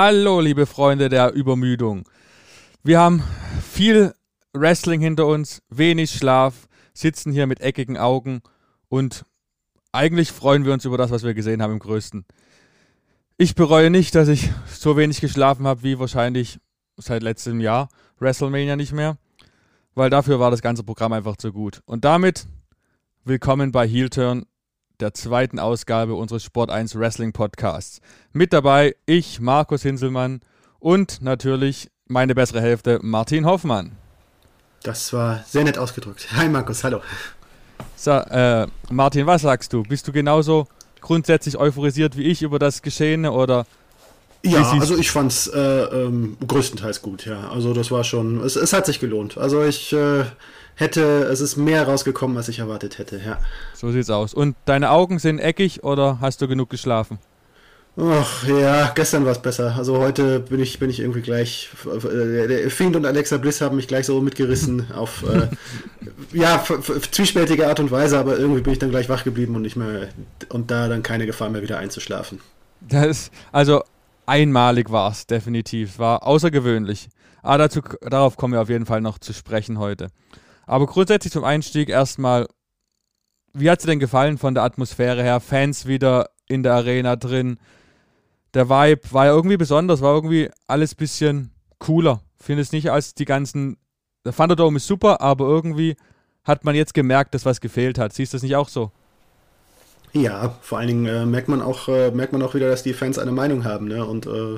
Hallo, liebe Freunde der Übermüdung. Wir haben viel Wrestling hinter uns, wenig Schlaf, sitzen hier mit eckigen Augen und eigentlich freuen wir uns über das, was wir gesehen haben im Größten. Ich bereue nicht, dass ich so wenig geschlafen habe wie wahrscheinlich seit letztem Jahr WrestleMania nicht mehr, weil dafür war das ganze Programm einfach zu gut. Und damit willkommen bei Heel Turn, der zweiten Ausgabe unseres Sport 1 Wrestling Podcasts. Mit dabei ich, Markus Hinselmann und natürlich meine bessere Hälfte, Martin Hoffmann. Das war sehr nett ausgedrückt. Hi Markus, hallo. So, äh, Martin, was sagst du? Bist du genauso grundsätzlich euphorisiert wie ich über das Geschehene oder? Ja, also ich fand's äh, ähm, größtenteils gut, ja. Also das war schon, es, es hat sich gelohnt. Also ich äh, hätte, es ist mehr rausgekommen, als ich erwartet hätte, ja. So sieht's aus. Und deine Augen sind eckig oder hast du genug geschlafen? Ach ja, gestern war es besser. Also heute bin ich, bin ich irgendwie gleich. Äh, der Fiend und Alexa Bliss haben mich gleich so mitgerissen auf äh, ja, zwiespältige Art und Weise, aber irgendwie bin ich dann gleich wach geblieben und nicht mehr und da dann keine Gefahr mehr wieder einzuschlafen. Das, also einmalig war es, definitiv. War außergewöhnlich. Aber dazu, darauf kommen wir auf jeden Fall noch zu sprechen heute. Aber grundsätzlich zum Einstieg erstmal, wie hat es dir denn gefallen von der Atmosphäre her? Fans wieder in der Arena drin, der Vibe war ja irgendwie besonders, war irgendwie alles ein bisschen cooler. Finde es nicht als die ganzen. Der Thunderdome ist super, aber irgendwie hat man jetzt gemerkt, dass was gefehlt hat. Siehst du das nicht auch so? Ja, vor allen Dingen äh, merkt man auch äh, merkt man auch wieder, dass die Fans eine Meinung haben, ne? Und äh,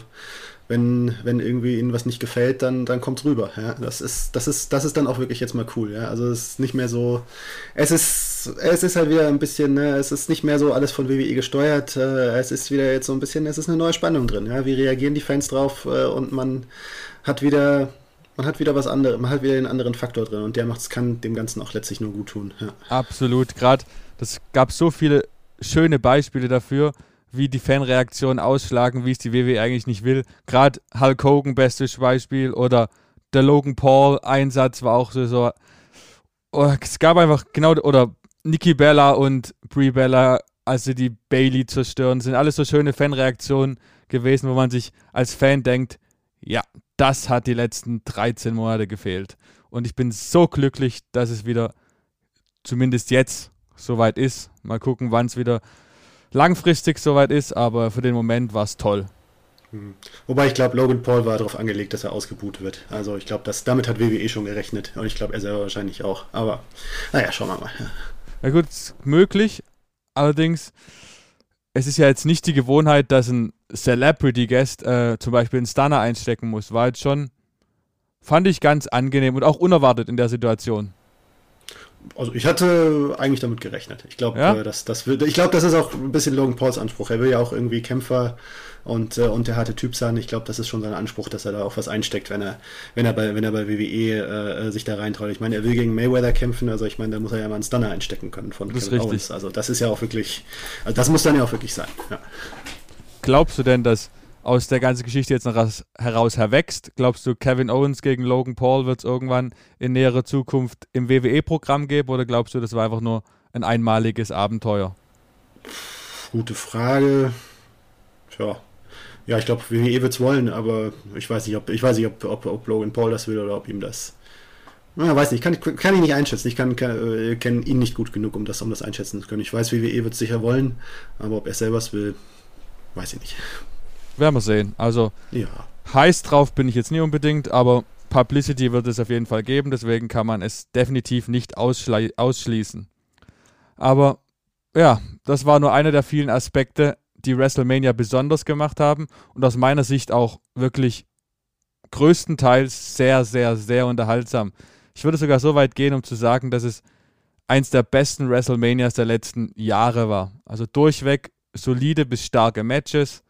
wenn, wenn irgendwie ihnen was nicht gefällt, dann, dann kommt's rüber. Ja? Das ist, das ist, das ist dann auch wirklich jetzt mal cool, ja. Also es ist nicht mehr so. Es ist, es ist halt wieder ein bisschen, ne, es ist nicht mehr so alles von WWE gesteuert. Äh, es ist wieder jetzt so ein bisschen, es ist eine neue Spannung drin, ja. Wie reagieren die Fans drauf äh, und man hat wieder. Man hat wieder was anderes, man hat wieder einen anderen Faktor drin und der macht's, kann dem Ganzen auch letztlich nur gut tun. Ja. Absolut, gerade das gab so viele schöne Beispiele dafür wie die Fanreaktionen ausschlagen, wie es die WWE eigentlich nicht will. Gerade Hulk Hogan, bestes Beispiel, oder der Logan Paul-Einsatz war auch so, so oh, es gab einfach genau, oder Nikki Bella und Brie Bella, als sie die Bailey zerstören, sind alles so schöne Fanreaktionen gewesen, wo man sich als Fan denkt, ja, das hat die letzten 13 Monate gefehlt. Und ich bin so glücklich, dass es wieder zumindest jetzt soweit ist. Mal gucken, wann es wieder langfristig soweit ist, aber für den Moment war es toll. Hm. Wobei ich glaube, Logan Paul war darauf angelegt, dass er ausgebuht wird. Also ich glaube, damit hat WWE schon gerechnet. Und ich glaube, er selber wahrscheinlich auch. Aber naja, schauen wir mal. Ja gut, möglich. Allerdings, es ist ja jetzt nicht die Gewohnheit, dass ein Celebrity Guest äh, zum Beispiel einen Stunner einstecken muss. War jetzt schon, fand ich ganz angenehm und auch unerwartet in der Situation. Also ich hatte eigentlich damit gerechnet. Ich glaube, ja? äh, das, das, ich glaube, das ist auch ein bisschen Logan Pauls Anspruch. Er will ja auch irgendwie Kämpfer und, äh, und der harte Typ sein. Ich glaube, das ist schon sein Anspruch, dass er da auch was einsteckt, wenn er, wenn er bei, wenn er bei WWE äh, sich da reintraut. Ich meine, er will gegen Mayweather kämpfen, also ich meine, da muss er ja mal einen Stunner einstecken können von das Kevin Owens. Also das ist ja auch wirklich, also das muss dann ja auch wirklich sein. Ja. Glaubst du denn, dass aus der ganzen Geschichte jetzt noch heraus erwächst? Glaubst du, Kevin Owens gegen Logan Paul wird es irgendwann in näherer Zukunft im WWE-Programm geben oder glaubst du, das war einfach nur ein einmaliges Abenteuer? Gute Frage. Tja. Ja, ich glaube, WWE wird es wollen, aber ich weiß nicht, ob, ich weiß nicht ob, ob, ob, Logan Paul das will oder ob ihm das. Ja, weiß nicht, kann, kann ich nicht einschätzen. Ich kann, kann, äh, kenne ihn nicht gut genug, um das, um das einschätzen zu können. Ich weiß, WWE wird es sicher wollen, aber ob er selber es will, weiß ich nicht werden wir sehen. Also ja. heiß drauf bin ich jetzt nie unbedingt, aber Publicity wird es auf jeden Fall geben, deswegen kann man es definitiv nicht ausschließen. Aber ja, das war nur einer der vielen Aspekte, die WrestleMania besonders gemacht haben und aus meiner Sicht auch wirklich größtenteils sehr, sehr, sehr unterhaltsam. Ich würde sogar so weit gehen, um zu sagen, dass es eins der besten WrestleManias der letzten Jahre war. Also durchweg solide bis starke Matches,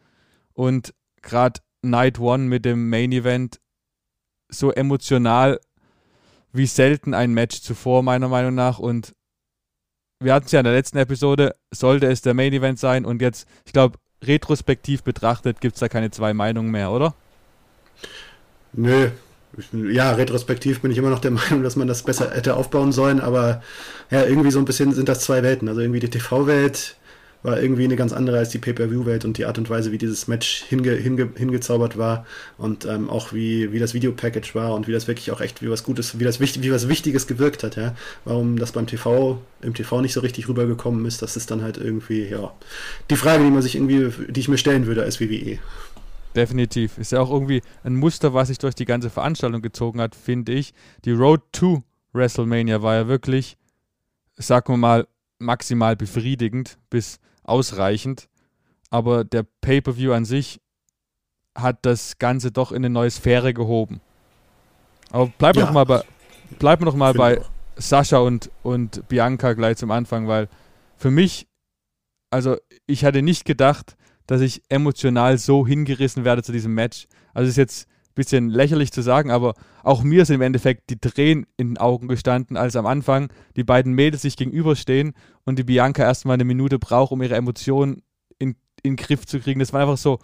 und gerade Night One mit dem Main Event so emotional wie selten ein Match zuvor, meiner Meinung nach. Und wir hatten es ja in der letzten Episode, sollte es der Main Event sein. Und jetzt, ich glaube, retrospektiv betrachtet, gibt es da keine zwei Meinungen mehr, oder? Nö. Ja, retrospektiv bin ich immer noch der Meinung, dass man das besser hätte aufbauen sollen, aber ja, irgendwie so ein bisschen sind das zwei Welten. Also irgendwie die TV-Welt war irgendwie eine ganz andere als die Pay-Per-View-Welt und die Art und Weise, wie dieses Match hinge, hinge, hingezaubert war und ähm, auch wie, wie das Videopackage war und wie das wirklich auch echt wie was Gutes, wie das wie was Wichtiges gewirkt hat, ja. Warum das beim TV, im TV nicht so richtig rübergekommen ist, das ist dann halt irgendwie, ja, die Frage, die man sich irgendwie, die ich mir stellen würde als WWE. Definitiv. Ist ja auch irgendwie ein Muster, was sich durch die ganze Veranstaltung gezogen hat, finde ich. Die Road to WrestleMania war ja wirklich, sagen wir mal, maximal befriedigend bis ausreichend. Aber der Pay-Per-View an sich hat das Ganze doch in eine neue Sphäre gehoben. Aber bleiben wir ja, noch mal bei, bleiben noch mal bei Sascha und, und Bianca gleich zum Anfang, weil für mich, also ich hatte nicht gedacht, dass ich emotional so hingerissen werde zu diesem Match. Also ist jetzt bisschen lächerlich zu sagen, aber auch mir sind im Endeffekt die Tränen in den Augen gestanden, als am Anfang die beiden Mädels sich gegenüberstehen und die Bianca erstmal eine Minute braucht, um ihre Emotionen in, in den Griff zu kriegen. Das waren einfach so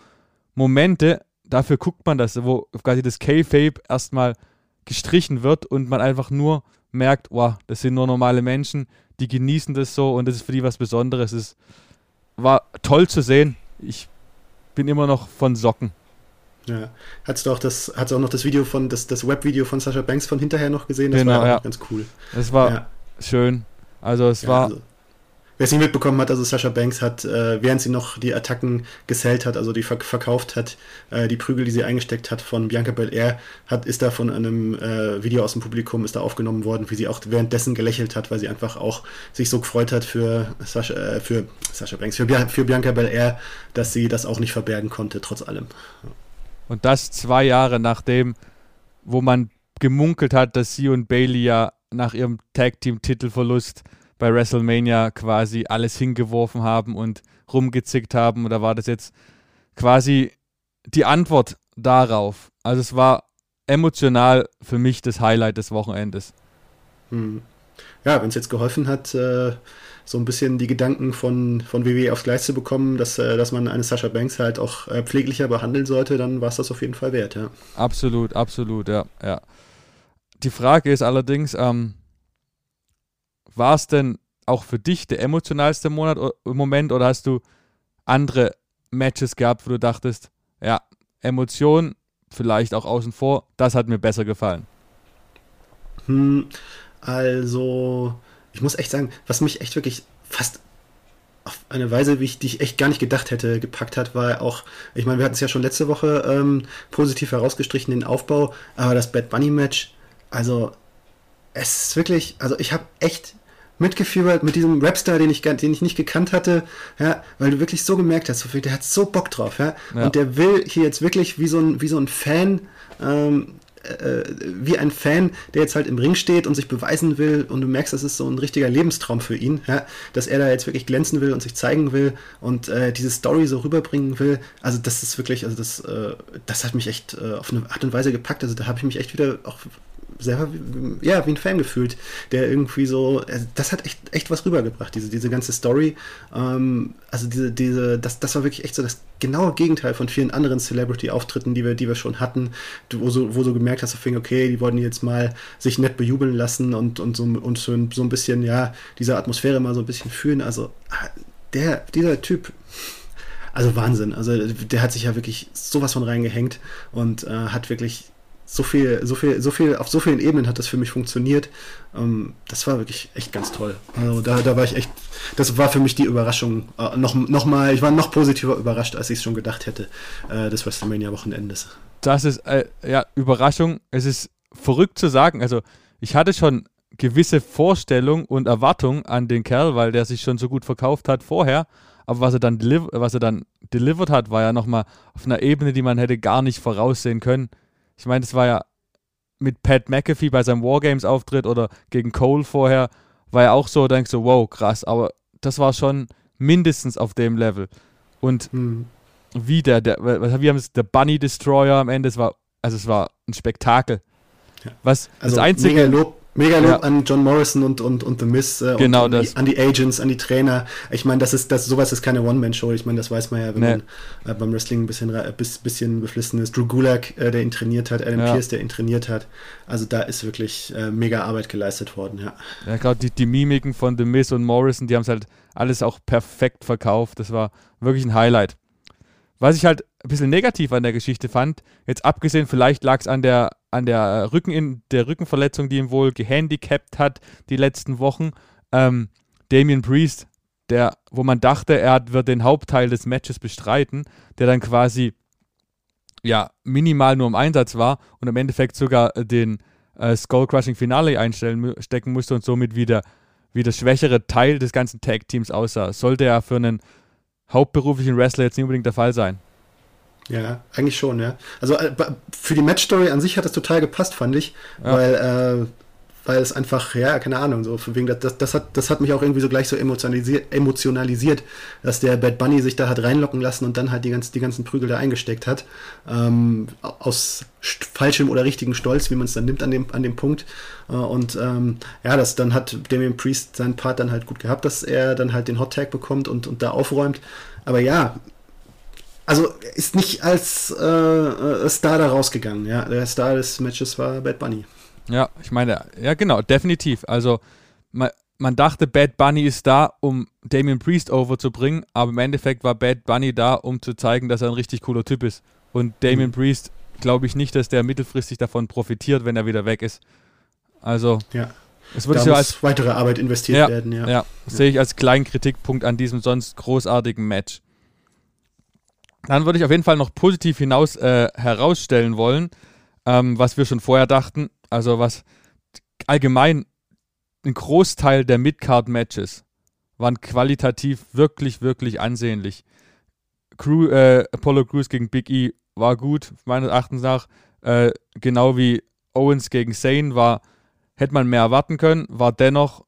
Momente, dafür guckt man das, wo quasi das K-Fape erstmal gestrichen wird und man einfach nur merkt, wow, das sind nur normale Menschen, die genießen das so und das ist für die was Besonderes. Es war toll zu sehen ich bin immer noch von Socken. Ja. Hast du auch das, hast du auch noch das Video von, das, das Webvideo von Sascha Banks von hinterher noch gesehen? Das genau, war ja. ganz cool. Das war ja. schön. Also es ja, war also, Wer es nicht mitbekommen hat, also Sascha Banks hat, äh, während sie noch die Attacken gesellt hat, also die verk verkauft hat, äh, die Prügel, die sie eingesteckt hat von Bianca Belair, hat, ist da von einem äh, Video aus dem Publikum, ist da aufgenommen worden, wie sie auch währenddessen gelächelt hat, weil sie einfach auch sich so gefreut hat für Sascha, äh, für Sascha Banks, für, für Bianca Belair, dass sie das auch nicht verbergen konnte, trotz allem. Und das zwei Jahre nachdem, wo man gemunkelt hat, dass sie und Bailey ja nach ihrem Tag-Team-Titelverlust bei WrestleMania quasi alles hingeworfen haben und rumgezickt haben. Da war das jetzt quasi die Antwort darauf. Also es war emotional für mich das Highlight des Wochenendes. Hm. Ja, wenn es jetzt geholfen hat, äh, so ein bisschen die Gedanken von, von WWE aufs Gleis zu bekommen, dass, äh, dass man eine Sascha Banks halt auch äh, pfleglicher behandeln sollte, dann war es das auf jeden Fall wert, ja. Absolut, absolut, ja, ja. Die Frage ist allerdings, ähm, war es denn auch für dich der emotionalste Monat, Moment oder hast du andere Matches gehabt, wo du dachtest, ja, Emotionen, vielleicht auch außen vor, das hat mir besser gefallen? Hm, also, ich muss echt sagen, was mich echt wirklich fast auf eine Weise, wie ich, die ich echt gar nicht gedacht hätte, gepackt hat, war auch, ich meine, wir hatten es ja schon letzte Woche ähm, positiv herausgestrichen, den Aufbau, aber das Bad Bunny Match, also es ist wirklich, also ich habe echt mitgefiebert mit diesem Rapstar, den ich, den ich nicht gekannt hatte, ja, weil du wirklich so gemerkt hast, der hat so Bock drauf, ja, ja. und der will hier jetzt wirklich wie so ein, wie so ein Fan, ähm, äh, wie ein Fan, der jetzt halt im Ring steht und sich beweisen will und du merkst, das ist so ein richtiger Lebenstraum für ihn, ja, dass er da jetzt wirklich glänzen will und sich zeigen will und äh, diese Story so rüberbringen will. Also das ist wirklich, also das, äh, das hat mich echt äh, auf eine Art und Weise gepackt. Also da habe ich mich echt wieder auch selber ja, wie ein Fan gefühlt, der irgendwie so, also das hat echt, echt was rübergebracht, diese, diese ganze Story. Ähm, also diese, diese, das, das war wirklich echt so das genaue Gegenteil von vielen anderen Celebrity-Auftritten, die wir, die wir schon hatten, wo so, wo so gemerkt hast, okay, die wollten jetzt mal sich nett bejubeln lassen und, und, so, und so, ein bisschen, ja, diese Atmosphäre mal so ein bisschen fühlen. Also der, dieser Typ, also Wahnsinn. Also der hat sich ja wirklich sowas von reingehängt und äh, hat wirklich so viel, so viel, so viel, auf so vielen Ebenen hat das für mich funktioniert. Ähm, das war wirklich echt ganz toll. Also da, da war ich echt, das war für mich die Überraschung. Äh, noch, noch mal, ich war noch positiver überrascht, als ich es schon gedacht hätte, äh, des WrestleMania-Wochenendes. Das ist, äh, ja, Überraschung. Es ist verrückt zu sagen. Also, ich hatte schon gewisse Vorstellung und Erwartung an den Kerl, weil der sich schon so gut verkauft hat vorher. Aber was er dann, was er dann delivered hat, war ja nochmal auf einer Ebene, die man hätte gar nicht voraussehen können. Ich meine, das war ja mit Pat McAfee bei seinem Wargames-Auftritt oder gegen Cole vorher, war ja auch so, denkst du, wow, krass, aber das war schon mindestens auf dem Level. Und mhm. wie der, der, wir haben es, der Bunny Destroyer am Ende, es war, also es war ein Spektakel. Ja. Was also das einzige. Mega Lob, Mega Lob ja. an John Morrison und, und, und The Miz äh, genau und das. an die Agents, an die Trainer. Ich meine, das ist das sowas ist keine One-Man-Show. Ich meine, das weiß man ja, wenn nee. man äh, beim Wrestling ein bisschen, äh, bis, bisschen beflissen ist. Drew Gulak, äh, der ihn trainiert hat, Adam ja. Pierce, der ihn trainiert hat. Also da ist wirklich äh, mega Arbeit geleistet worden, ja. Ja, gerade die, die Mimiken von The Miz und Morrison, die haben es halt alles auch perfekt verkauft. Das war wirklich ein Highlight. Was ich halt ein bisschen negativ an der Geschichte fand, jetzt abgesehen, vielleicht lag es an der an der, Rücken in, der Rückenverletzung, die ihn wohl gehandicapt hat die letzten Wochen. Ähm, Damien Priest, der, wo man dachte, er wird den Hauptteil des Matches bestreiten, der dann quasi ja minimal nur im Einsatz war und im Endeffekt sogar den äh, Skull Crushing Finale einstellen stecken musste und somit wieder wie der schwächere Teil des ganzen Tag Teams aussah. Sollte er für einen hauptberuflichen Wrestler jetzt nicht unbedingt der Fall sein. Ja, eigentlich schon, ja. Also äh, für die Matchstory an sich hat das total gepasst, fand ich, ja. weil, äh, weil es einfach, ja, keine Ahnung, so wegen das, das, hat, das hat mich auch irgendwie so gleich so emotionalisiert, emotionalisiert, dass der Bad Bunny sich da hat reinlocken lassen und dann halt die, ganz, die ganzen Prügel da eingesteckt hat. Ähm, aus falschem oder richtigen Stolz, wie man es dann nimmt an dem, an dem Punkt. Äh, und ähm, ja, das dann hat Damien Priest seinen Part dann halt gut gehabt, dass er dann halt den Hot Tag bekommt und, und da aufräumt. Aber ja, also ist nicht als äh, äh, Star da rausgegangen. Ja, der Star des Matches war Bad Bunny. Ja, ich meine, ja genau, definitiv. Also man, man dachte, Bad Bunny ist da, um Damien Priest overzubringen, aber im Endeffekt war Bad Bunny da, um zu zeigen, dass er ein richtig cooler Typ ist. Und Damien mhm. Priest glaube ich nicht, dass der mittelfristig davon profitiert, wenn er wieder weg ist. Also ja. es würde da muss als weitere Arbeit investiert ja, werden. Ja, ja, ja. sehe ich als kleinen Kritikpunkt an diesem sonst großartigen Match. Dann würde ich auf jeden Fall noch positiv hinaus äh, herausstellen wollen, ähm, was wir schon vorher dachten. Also was allgemein ein Großteil der Midcard-Matches waren qualitativ wirklich, wirklich ansehnlich. Crew, äh, Apollo Crews gegen Big E war gut, meines Erachtens nach. Äh, genau wie Owens gegen Zane war, hätte man mehr erwarten können, war dennoch,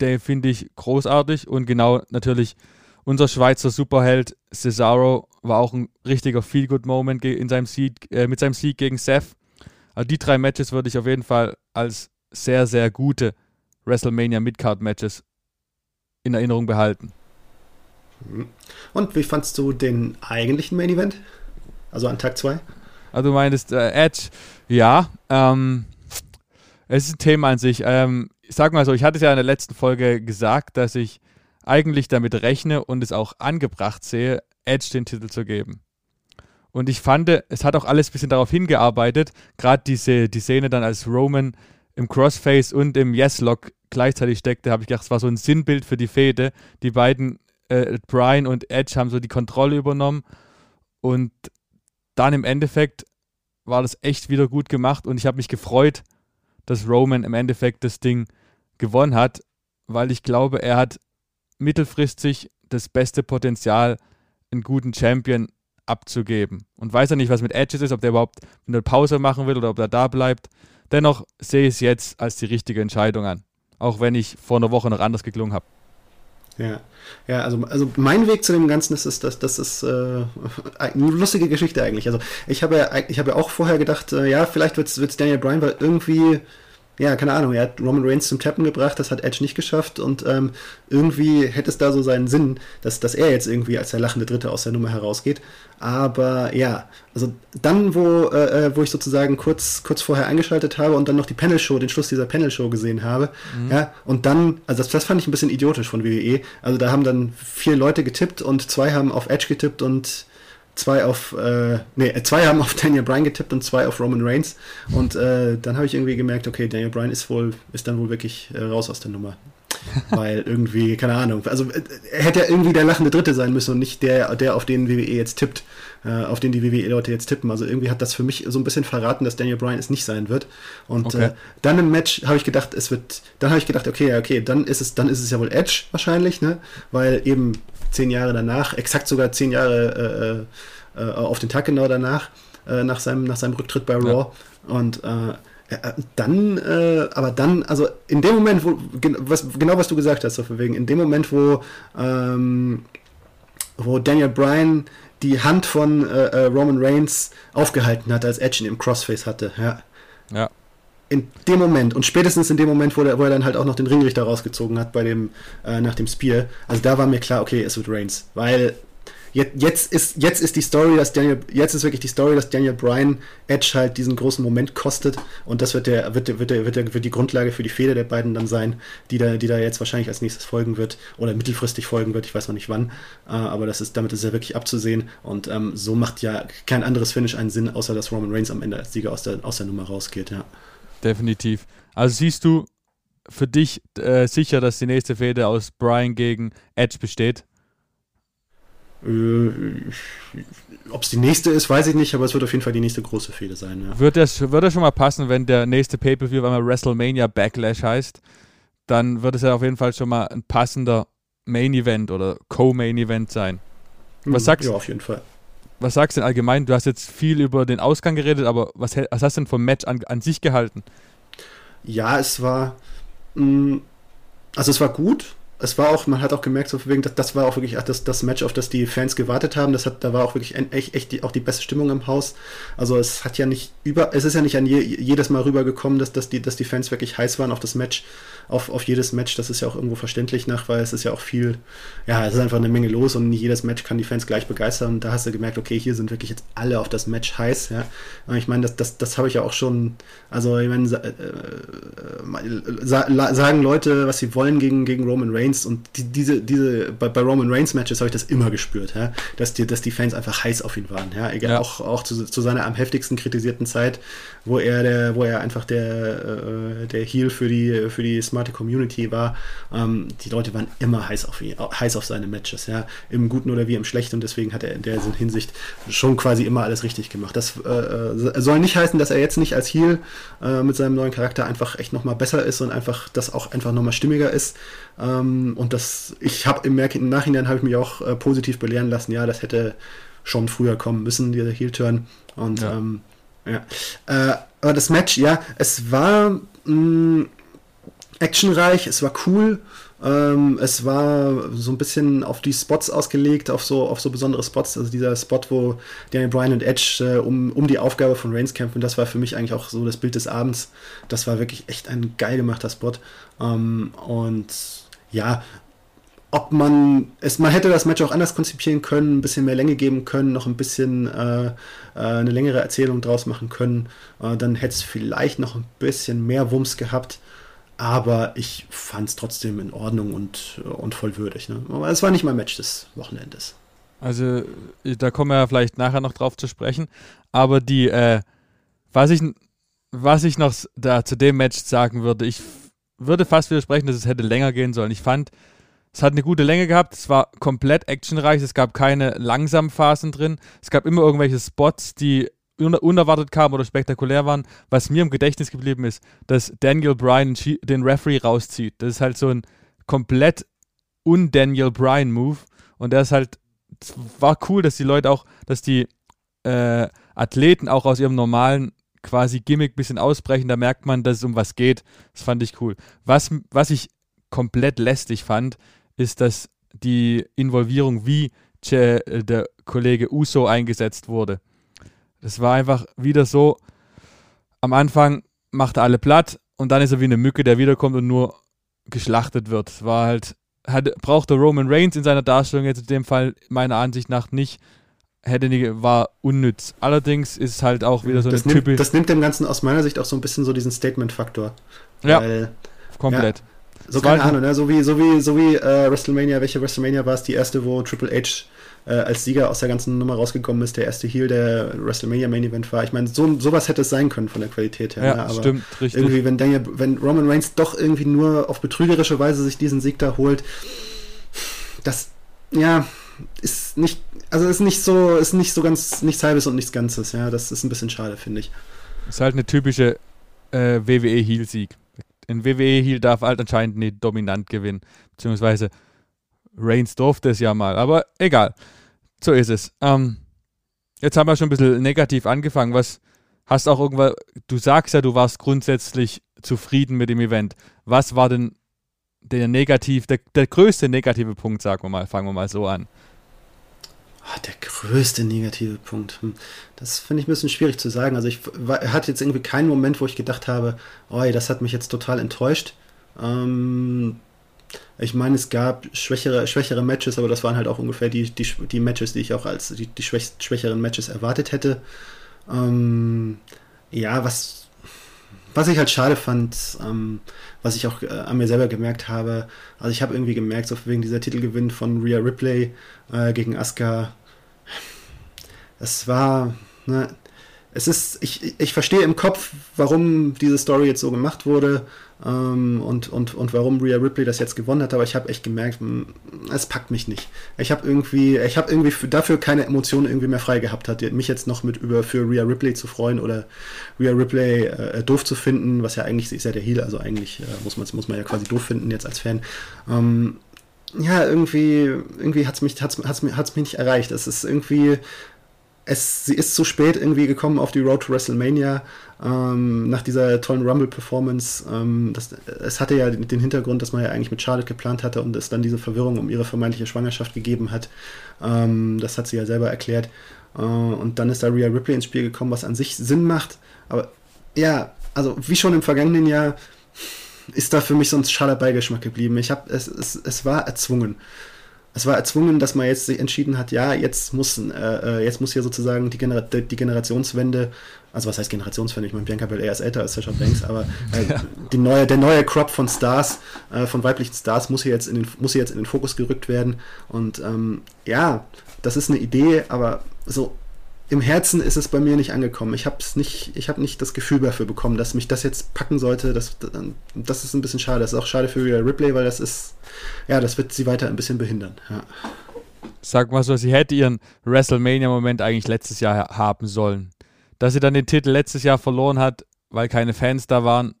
der finde ich großartig und genau natürlich unser Schweizer Superheld Cesaro war auch ein richtiger Feel-Good-Moment in seinem Sieg, äh, mit seinem Sieg gegen Seth. Also die drei Matches würde ich auf jeden Fall als sehr, sehr gute WrestleMania Midcard-Matches in Erinnerung behalten. Mhm. Und wie fandst du den eigentlichen Main Event? Also an Tag 2? Also du meintest äh, Edge, ja. Ähm, es ist ein Thema an sich. Ähm, ich sag mal so, ich hatte es ja in der letzten Folge gesagt, dass ich eigentlich damit rechne und es auch angebracht sehe, Edge den Titel zu geben. Und ich fand, es hat auch alles ein bisschen darauf hingearbeitet, gerade diese die Szene dann als Roman im Crossface und im Yes-Lock gleichzeitig steckte, habe ich gedacht, es war so ein Sinnbild für die Fehde. Die beiden, äh, Brian und Edge, haben so die Kontrolle übernommen und dann im Endeffekt war das echt wieder gut gemacht und ich habe mich gefreut, dass Roman im Endeffekt das Ding gewonnen hat, weil ich glaube, er hat mittelfristig das beste Potenzial, einen guten Champion abzugeben. Und weiß er nicht, was mit Edges ist, ob der überhaupt eine Pause machen will oder ob er da bleibt. Dennoch sehe ich es jetzt als die richtige Entscheidung an. Auch wenn ich vor einer Woche noch anders geklungen habe. Ja, ja, also, also mein Weg zu dem Ganzen ist, ist dass das ist äh, eine lustige Geschichte eigentlich. Also ich habe ja, ich habe ja auch vorher gedacht, äh, ja, vielleicht wird es Daniel Bryan, weil irgendwie ja, keine Ahnung, er hat Roman Reigns zum Tappen gebracht, das hat Edge nicht geschafft und ähm, irgendwie hätte es da so seinen Sinn, dass, dass er jetzt irgendwie als der lachende Dritte aus der Nummer herausgeht. Aber ja, also dann, wo, äh, äh, wo ich sozusagen kurz, kurz vorher eingeschaltet habe und dann noch die Panel-Show, den Schluss dieser Panel-Show gesehen habe, mhm. ja, und dann, also das, das fand ich ein bisschen idiotisch von WWE. Also da haben dann vier Leute getippt und zwei haben auf Edge getippt und zwei auf, äh, nee, zwei haben auf Daniel Bryan getippt und zwei auf Roman Reigns. Und äh, dann habe ich irgendwie gemerkt, okay, Daniel Bryan ist wohl, ist dann wohl wirklich äh, raus aus der Nummer. Weil irgendwie, keine Ahnung, also äh, er hätte ja irgendwie der lachende Dritte sein müssen und nicht der, der auf den WWE jetzt tippt, äh, auf den die WWE-Leute jetzt tippen. Also irgendwie hat das für mich so ein bisschen verraten, dass Daniel Bryan es nicht sein wird. Und okay. äh, dann im Match habe ich gedacht, es wird, dann habe ich gedacht, okay, okay, dann ist es, dann ist es ja wohl Edge wahrscheinlich, ne? Weil eben zehn Jahre danach, exakt sogar zehn Jahre äh, äh, auf den Tag genau danach, äh, nach, seinem, nach seinem Rücktritt bei Raw. Ja. Und äh, dann, äh, aber dann, also in dem Moment, wo, was, genau was du gesagt hast, so für wegen, in dem Moment, wo, ähm, wo Daniel Bryan die Hand von äh, Roman Reigns aufgehalten hat, als Edge ihn im Crossface hatte, ja. Ja. In dem Moment und spätestens in dem Moment, wo, der, wo er dann halt auch noch den Ringrichter rausgezogen hat bei dem, äh, nach dem Spear, also da war mir klar, okay, es wird Reigns, weil jetzt, ist, jetzt ist die Story, dass Daniel, jetzt ist wirklich die Story, dass Daniel Bryan Edge halt diesen großen Moment kostet und das wird der, wird, wird, der, wird, der, wird die Grundlage für die Fehde der beiden dann sein, die da, die da jetzt wahrscheinlich als nächstes folgen wird oder mittelfristig folgen wird, ich weiß noch nicht wann, äh, aber das ist, damit ist ja wirklich abzusehen und ähm, so macht ja kein anderes Finish einen Sinn, außer dass Roman Reigns am Ende als Sieger aus der, aus der Nummer rausgeht, ja. Definitiv. Also siehst du für dich äh, sicher, dass die nächste Fehde aus Bryan gegen Edge besteht? Äh, Ob es die nächste ist, weiß ich nicht, aber es wird auf jeden Fall die nächste große Fehde sein. Ja. Wird das, wird das schon mal passen, wenn der nächste Pay-Per-View einmal WrestleMania Backlash heißt? Dann wird es ja auf jeden Fall schon mal ein passender Main-Event oder Co-Main-Event sein. Was hm, sagst du? Ja, auf jeden Fall. Was sagst du denn allgemein? Du hast jetzt viel über den Ausgang geredet, aber was, was hast du denn vom Match an, an sich gehalten? Ja, es war. Mh, mm, also, es war gut es war auch, man hat auch gemerkt, so wegen, das, das war auch wirklich das, das Match, auf das die Fans gewartet haben. Das hat, da war auch wirklich echt, echt die, auch die beste Stimmung im Haus. Also es hat ja nicht über, es ist ja nicht an je, jedes Mal rübergekommen, dass, dass, die, dass die Fans wirklich heiß waren auf das Match auf, auf jedes Match. Das ist ja auch irgendwo verständlich nach, weil es ist ja auch viel, ja, es ist einfach eine Menge los und nicht jedes Match kann die Fans gleich begeistern. Und da hast du gemerkt, okay, hier sind wirklich jetzt alle auf das Match heiß. Ja. Und ich meine, das, das, das habe ich ja auch schon, also ich meine, äh, äh, sagen Leute, was sie wollen gegen, gegen Roman Reigns und die, diese, diese, bei, bei Roman Reigns Matches habe ich das immer gespürt, ja, dass, die, dass die Fans einfach heiß auf ihn waren. Ja. Egal, ja. Auch, auch zu, zu seiner am heftigsten kritisierten Zeit, wo er der, wo er einfach der, äh, der Heel für die, für die Smart smarte Community war. Ähm, die Leute waren immer heiß auf ihn, heiß auf seine Matches, ja, im Guten oder wie im Schlechten und deswegen hat er in der Hinsicht schon quasi immer alles richtig gemacht. Das äh, äh, soll nicht heißen, dass er jetzt nicht als Heel äh, mit seinem neuen Charakter einfach echt nochmal besser ist und einfach das auch einfach nochmal stimmiger ist. Ähm, und das, ich habe im, im, Nachhinein habe ich mich auch äh, positiv belehren lassen, ja, das hätte schon früher kommen müssen, dieser Heel-Turn. Und ja. Ähm, ja. Äh, aber das Match, ja, es war mh, mm, actionreich, es war cool. Ähm, es war so ein bisschen auf die Spots ausgelegt, auf so, auf so besondere Spots. Also dieser Spot, wo Daniel Bryan und Edge äh, um, um die Aufgabe von Reigns kämpfen, das war für mich eigentlich auch so das Bild des Abends. Das war wirklich echt ein geil gemachter Spot. Ähm, und ja, ob man es, man hätte das Match auch anders konzipieren können, ein bisschen mehr Länge geben können, noch ein bisschen äh, äh, eine längere Erzählung draus machen können, äh, dann hätte es vielleicht noch ein bisschen mehr Wumms gehabt aber ich fand es trotzdem in Ordnung und, und voll würdig. Ne? Aber es war nicht mein Match des Wochenendes. Also, da kommen wir ja vielleicht nachher noch drauf zu sprechen. Aber die, äh, was ich, was ich noch da zu dem Match sagen würde, ich würde fast widersprechen, dass es hätte länger gehen sollen. Ich fand, es hat eine gute Länge gehabt, es war komplett actionreich, es gab keine langsamen Phasen drin, es gab immer irgendwelche Spots, die unerwartet kamen oder spektakulär waren. Was mir im Gedächtnis geblieben ist, dass Daniel Bryan den Referee rauszieht. Das ist halt so ein komplett un-Daniel Bryan-Move. Und der ist halt, war cool, dass die Leute auch, dass die äh, Athleten auch aus ihrem normalen quasi Gimmick ein bisschen ausbrechen. Da merkt man, dass es um was geht. Das fand ich cool. Was, was ich komplett lästig fand, ist, dass die Involvierung, wie der Kollege Uso eingesetzt wurde. Das war einfach wieder so, am Anfang macht er alle platt und dann ist er wie eine Mücke, der wiederkommt und nur geschlachtet wird. War halt, hat, brauchte Roman Reigns in seiner Darstellung jetzt in dem Fall meiner Ansicht nach nicht. Hätte nie, war unnütz. Allerdings ist es halt auch wieder so das eine nimmt, Das nimmt dem Ganzen aus meiner Sicht auch so ein bisschen so diesen Statement-Faktor. Ja, komplett. Ja, so keine Ahnung, ne? so wie, so wie, so wie äh, WrestleMania, welche WrestleMania war es, die erste, wo Triple H äh, als Sieger aus der ganzen Nummer rausgekommen ist, der erste Heel der WrestleMania Main Event war. Ich meine, so, sowas hätte es sein können von der Qualität her. Ja, ne? aber stimmt, richtig. Irgendwie, wenn, Daniel, wenn Roman Reigns doch irgendwie nur auf betrügerische Weise sich diesen Sieg da holt, das, ja, ist nicht, also ist nicht so, ist nicht so ganz, nichts halbes und nichts Ganzes, ja, das ist ein bisschen schade, finde ich. Ist halt eine typische äh, WWE-Heel-Sieg. Ein WWE-Heel darf halt anscheinend nicht dominant gewinnen, beziehungsweise Reigns durfte es ja mal, aber egal. So ist es. Ähm, jetzt haben wir schon ein bisschen negativ angefangen. Was hast auch irgendwann, du sagst ja, du warst grundsätzlich zufrieden mit dem Event. Was war denn der negativ, der, der größte negative Punkt, sagen wir mal, fangen wir mal so an. Oh, der größte negative Punkt. Hm. Das finde ich ein bisschen schwierig zu sagen. Also ich hatte jetzt irgendwie keinen Moment, wo ich gedacht habe, oh, das hat mich jetzt total enttäuscht. Ähm, ich meine, es gab schwächere, schwächere Matches, aber das waren halt auch ungefähr die, die, die Matches, die ich auch als die, die schwächeren Matches erwartet hätte. Ähm, ja, was, was ich halt schade fand, ähm, was ich auch äh, an mir selber gemerkt habe, also ich habe irgendwie gemerkt, so wegen dieser Titelgewinn von Rhea Ripley äh, gegen Asuka, es war, ne, es ist, ich, ich verstehe im Kopf, warum diese Story jetzt so gemacht wurde ähm, und, und, und warum Rhea Ripley das jetzt gewonnen hat, aber ich habe echt gemerkt, hm, es packt mich nicht. Ich habe irgendwie, ich habe irgendwie dafür keine Emotionen irgendwie mehr frei gehabt, hat mich jetzt noch mit über für Rhea Ripley zu freuen oder Rhea Ripley äh, doof zu finden, was ja eigentlich, ist ja der Heal, also eigentlich äh, muss, man, muss man ja quasi doof finden jetzt als Fan. Ähm, ja, irgendwie, irgendwie hat es mich, hat's, hat's, hat's mich nicht erreicht. Es ist irgendwie, es, sie ist zu spät irgendwie gekommen auf die Road to WrestleMania ähm, nach dieser tollen Rumble-Performance. Ähm, es hatte ja den Hintergrund, dass man ja eigentlich mit Charlotte geplant hatte und es dann diese Verwirrung um ihre vermeintliche Schwangerschaft gegeben hat. Ähm, das hat sie ja selber erklärt. Äh, und dann ist da Rhea Ripley ins Spiel gekommen, was an sich Sinn macht. Aber ja, also wie schon im vergangenen Jahr ist da für mich so ein schaler Beigeschmack geblieben. Ich habe es, es, es war erzwungen es war erzwungen, dass man jetzt sich entschieden hat, ja, jetzt muss, äh, äh, jetzt muss hier sozusagen die, Genera die Generationswende, also was heißt Generationswende? Ich meine, Bianca Belair ist älter als Sasha Banks, aber äh, ja. die neue, der neue Crop von Stars, äh, von weiblichen Stars, muss hier, jetzt in den, muss hier jetzt in den Fokus gerückt werden. Und ähm, ja, das ist eine Idee, aber so im Herzen ist es bei mir nicht angekommen. Ich habe nicht, ich habe nicht das Gefühl dafür bekommen, dass mich das jetzt packen sollte. Das, das ist ein bisschen schade. Das ist auch schade für Rhea Ripley, weil das ist, ja, das wird sie weiter ein bisschen behindern. Ja. Sag mal so, sie hätte ihren WrestleMania-Moment eigentlich letztes Jahr haben sollen. Dass sie dann den Titel letztes Jahr verloren hat, weil keine Fans da waren,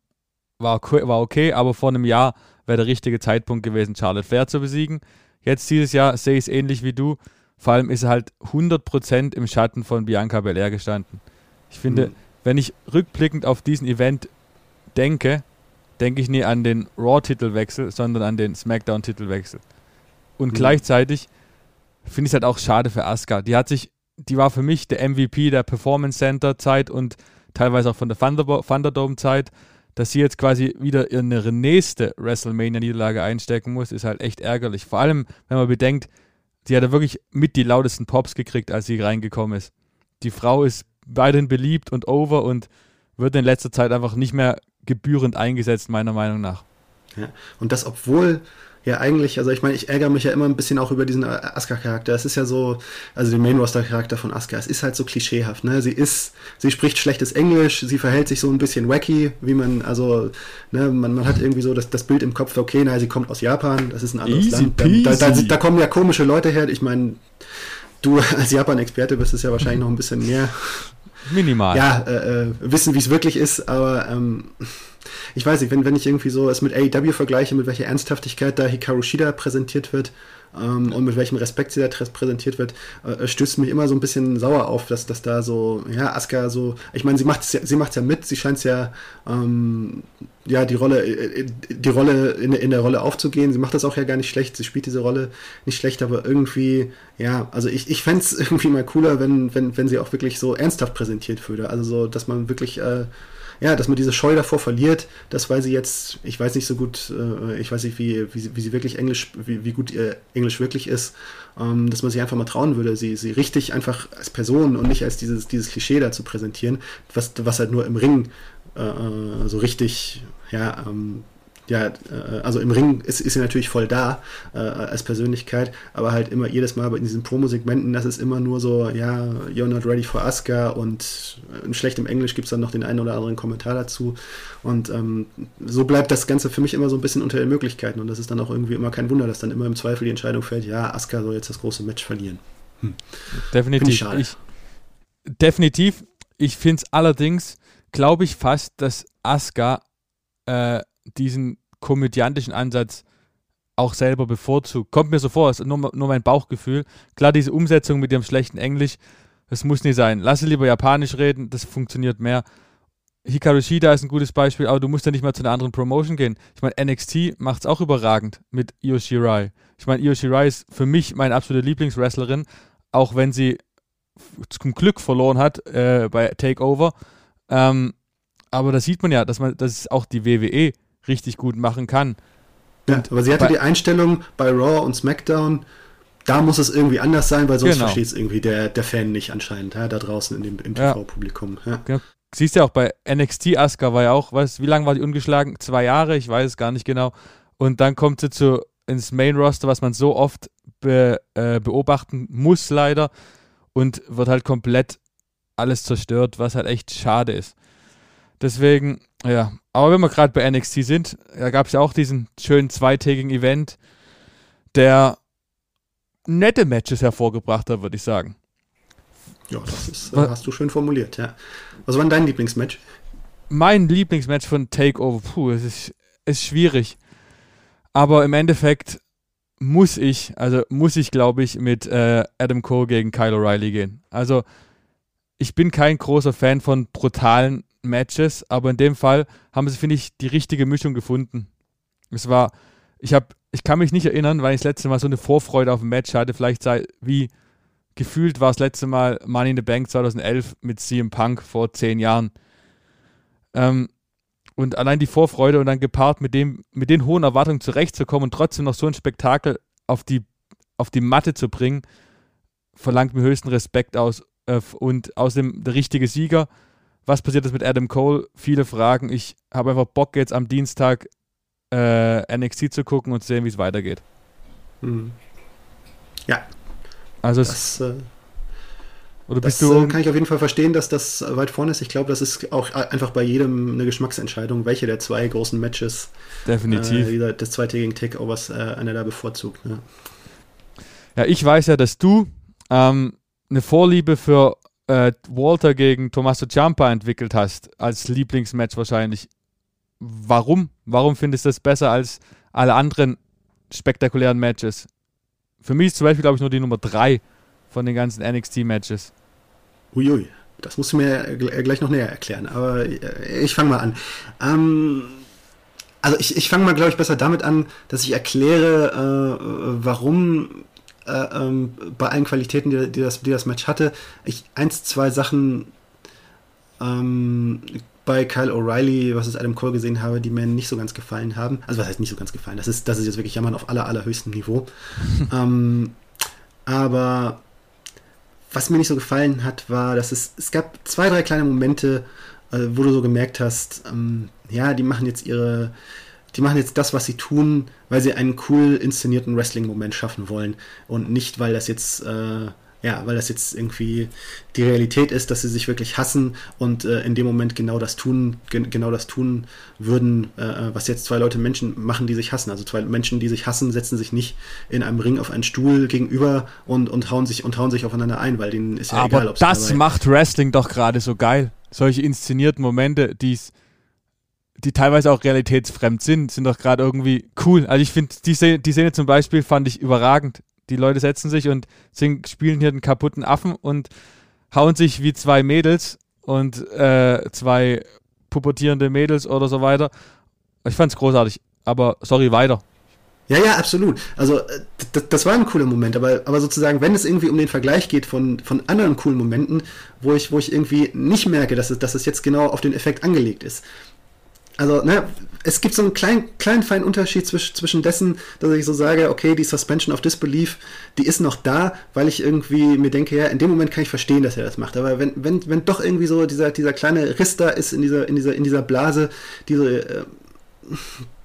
war, war okay, aber vor einem Jahr wäre der richtige Zeitpunkt gewesen, Charlotte Flair zu besiegen. Jetzt dieses Jahr sehe ich es ähnlich wie du vor allem ist er halt 100% im Schatten von Bianca Belair gestanden. Ich finde, mhm. wenn ich rückblickend auf diesen Event denke, denke ich nie an den Raw-Titelwechsel, sondern an den SmackDown-Titelwechsel. Und mhm. gleichzeitig finde ich es halt auch schade für Asuka. Die hat sich, die war für mich der MVP der Performance Center Zeit und teilweise auch von der Thunderdome Zeit. Dass sie jetzt quasi wieder ihre nächste WrestleMania-Niederlage einstecken muss, ist halt echt ärgerlich. Vor allem, wenn man bedenkt, die hat ja wirklich mit die lautesten Pops gekriegt, als sie reingekommen ist. Die Frau ist weiterhin beliebt und over und wird in letzter Zeit einfach nicht mehr gebührend eingesetzt, meiner Meinung nach. Ja, und das, obwohl ja eigentlich, also ich meine, ich ärgere mich ja immer ein bisschen auch über diesen Asuka-Charakter. Es ist ja so, also den Main-Roster-Charakter von Asuka, es ist halt so klischeehaft, ne? Sie ist, sie spricht schlechtes Englisch, sie verhält sich so ein bisschen wacky, wie man, also, ne, man, man hat irgendwie so das, das Bild im Kopf, okay, na, sie kommt aus Japan, das ist ein anderes Easy Land. Da, da, da, da, kommen ja komische Leute her, ich meine, du als Japan-Experte bist es ja wahrscheinlich noch ein bisschen mehr. Minimal. Ja, äh, äh wissen, wie es wirklich ist, aber ähm, ich weiß nicht, wenn, wenn ich irgendwie so es mit AEW vergleiche, mit welcher Ernsthaftigkeit da Hikaru Shida präsentiert wird ähm, und mit welchem Respekt sie da präsentiert wird, äh, stößt mich immer so ein bisschen sauer auf, dass, dass da so, ja, Asuka so, ich meine, sie macht es ja, ja mit, sie scheint es ja, ähm, ja, die Rolle, äh, die Rolle in, in der Rolle aufzugehen. Sie macht das auch ja gar nicht schlecht, sie spielt diese Rolle nicht schlecht, aber irgendwie, ja, also ich, ich fände es irgendwie mal cooler, wenn, wenn, wenn sie auch wirklich so ernsthaft präsentiert würde. Also so, dass man wirklich äh, ja, dass man diese Scheu davor verliert, dass weil sie jetzt, ich weiß nicht so gut, äh, ich weiß nicht, wie, wie, wie sie wirklich Englisch, wie, wie gut ihr Englisch wirklich ist, ähm, dass man sich einfach mal trauen würde, sie, sie richtig einfach als Person und nicht als dieses, dieses Klischee da zu präsentieren, was, was halt nur im Ring äh, äh so richtig, ja, ähm, ja, äh, also im Ring ist, ist sie natürlich voll da äh, als Persönlichkeit, aber halt immer jedes Mal in diesen Promo-Segmenten, das ist immer nur so, ja, you're not ready for Asuka und in schlechtem Englisch gibt es dann noch den einen oder anderen Kommentar dazu und ähm, so bleibt das Ganze für mich immer so ein bisschen unter den Möglichkeiten und das ist dann auch irgendwie immer kein Wunder, dass dann immer im Zweifel die Entscheidung fällt, ja, Asuka soll jetzt das große Match verlieren. Hm. Definitiv. Ich ich, definitiv. Ich finde es allerdings, glaube ich fast, dass Asuka äh, diesen komödiantischen Ansatz auch selber bevorzugt. Kommt mir so vor, ist nur, nur mein Bauchgefühl. Klar, diese Umsetzung mit dem schlechten Englisch, das muss nicht sein. Lass lieber Japanisch reden, das funktioniert mehr. Hikaru Shida ist ein gutes Beispiel, aber du musst ja nicht mal zu einer anderen Promotion gehen. Ich meine, NXT macht es auch überragend mit Io Shirai. Ich meine, Io Shirai ist für mich meine absolute Lieblingswrestlerin, auch wenn sie zum Glück verloren hat äh, bei Takeover. Ähm, aber da sieht man ja, dass man, dass es auch die WWE richtig gut machen kann. Ja, aber sie hatte die Einstellung bei Raw und SmackDown, da muss es irgendwie anders sein, weil sonst genau. versteht es irgendwie der, der Fan nicht anscheinend, ja, da draußen in dem, im TV-Publikum. Ja. Genau. Siehst du ja auch bei NXT, Asuka war ja auch, was, wie lange war die ungeschlagen? Zwei Jahre, ich weiß es gar nicht genau. Und dann kommt sie zu, ins Main Roster, was man so oft be, äh, beobachten muss, leider. Und wird halt komplett alles zerstört, was halt echt schade ist. Deswegen, ja. Aber wenn wir gerade bei NXT sind, da gab es ja auch diesen schönen zweitägigen Event, der nette Matches hervorgebracht hat, würde ich sagen. Ja, das ist, äh, hast du schön formuliert, ja. Was war denn dein Lieblingsmatch? Mein Lieblingsmatch von Takeover, puh, es ist, ist schwierig. Aber im Endeffekt muss ich, also muss ich, glaube ich, mit äh, Adam Cole gegen Kyle O'Reilly gehen. Also ich bin kein großer Fan von brutalen Matches, aber in dem Fall haben sie, finde ich, die richtige Mischung gefunden. Es war, ich habe, ich kann mich nicht erinnern, weil ich das letzte Mal so eine Vorfreude auf ein Match hatte, vielleicht sei, wie gefühlt war das letzte Mal Money in the Bank 2011 mit CM Punk vor zehn Jahren. Ähm, und allein die Vorfreude und dann gepaart mit dem, mit den hohen Erwartungen zurechtzukommen und trotzdem noch so ein Spektakel auf die, auf die Matte zu bringen, verlangt mir höchsten Respekt aus. Äh, und außerdem der richtige Sieger was passiert ist mit Adam Cole? Viele Fragen. Ich habe einfach Bock, jetzt am Dienstag äh, NXT zu gucken und zu sehen, wie es weitergeht. Hm. Ja. Also das, äh, oder bist das du, äh, kann ich auf jeden Fall verstehen, dass das weit vorne ist. Ich glaube, das ist auch einfach bei jedem eine Geschmacksentscheidung, welche der zwei großen Matches definitiv äh, des zweitägigen Takeovers äh, einer da bevorzugt. Ne? Ja, ich weiß ja, dass du ähm, eine Vorliebe für äh, Walter gegen Tommaso Ciampa entwickelt hast, als Lieblingsmatch wahrscheinlich. Warum? Warum findest du das besser als alle anderen spektakulären Matches? Für mich ist zum Beispiel, glaube ich, nur die Nummer 3 von den ganzen NXT-Matches. Uiui, das musst du mir gleich noch näher erklären, aber äh, ich fange mal an. Ähm, also ich, ich fange mal, glaube ich, besser damit an, dass ich erkläre, äh, warum äh, ähm, bei allen Qualitäten, die, die, das, die das Match hatte, ich eins, zwei Sachen ähm, bei Kyle O'Reilly, was ich Adam Cole gesehen habe, die mir nicht so ganz gefallen haben. Also was heißt nicht so ganz gefallen? Das ist, das ist jetzt wirklich Jammern auf aller, allerhöchstem Niveau. ähm, aber was mir nicht so gefallen hat, war, dass es, es gab zwei, drei kleine Momente, äh, wo du so gemerkt hast, ähm, ja, die machen jetzt ihre, die machen jetzt das, was sie tun, weil sie einen cool inszenierten Wrestling-Moment schaffen wollen und nicht, weil das jetzt, äh, ja, weil das jetzt irgendwie die Realität ist, dass sie sich wirklich hassen und äh, in dem Moment genau das tun, gen genau das tun würden, äh, was jetzt zwei Leute Menschen machen, die sich hassen. Also zwei Menschen, die sich hassen, setzen sich nicht in einem Ring auf einen Stuhl gegenüber und, und hauen sich und hauen sich aufeinander ein, weil denen ist ja Aber egal, ob das macht Wrestling doch gerade so geil. Solche inszenierten Momente, die es die teilweise auch realitätsfremd sind, sind doch gerade irgendwie cool. Also ich finde, die, Szene, die Szene zum Beispiel fand ich überragend. Die Leute setzen sich und singen, spielen hier den kaputten Affen und hauen sich wie zwei Mädels und äh, zwei pubertierende Mädels oder so weiter. Ich fand es großartig, aber sorry, weiter. Ja, ja, absolut. Also äh, das, war ein cooler Moment, aber, aber sozusagen, wenn es irgendwie um den Vergleich geht von, von anderen coolen Momenten, wo ich, wo ich irgendwie nicht merke, dass es, dass es jetzt genau auf den Effekt angelegt ist, also, ne, es gibt so einen kleinen, kleinen feinen Unterschied zwischen, zwischen dessen, dass ich so sage, okay, die Suspension of Disbelief, die ist noch da, weil ich irgendwie mir denke, ja, in dem Moment kann ich verstehen, dass er das macht. Aber wenn, wenn, wenn doch irgendwie so dieser, dieser kleine Riss da ist in dieser, in dieser, in dieser Blase, diese, äh,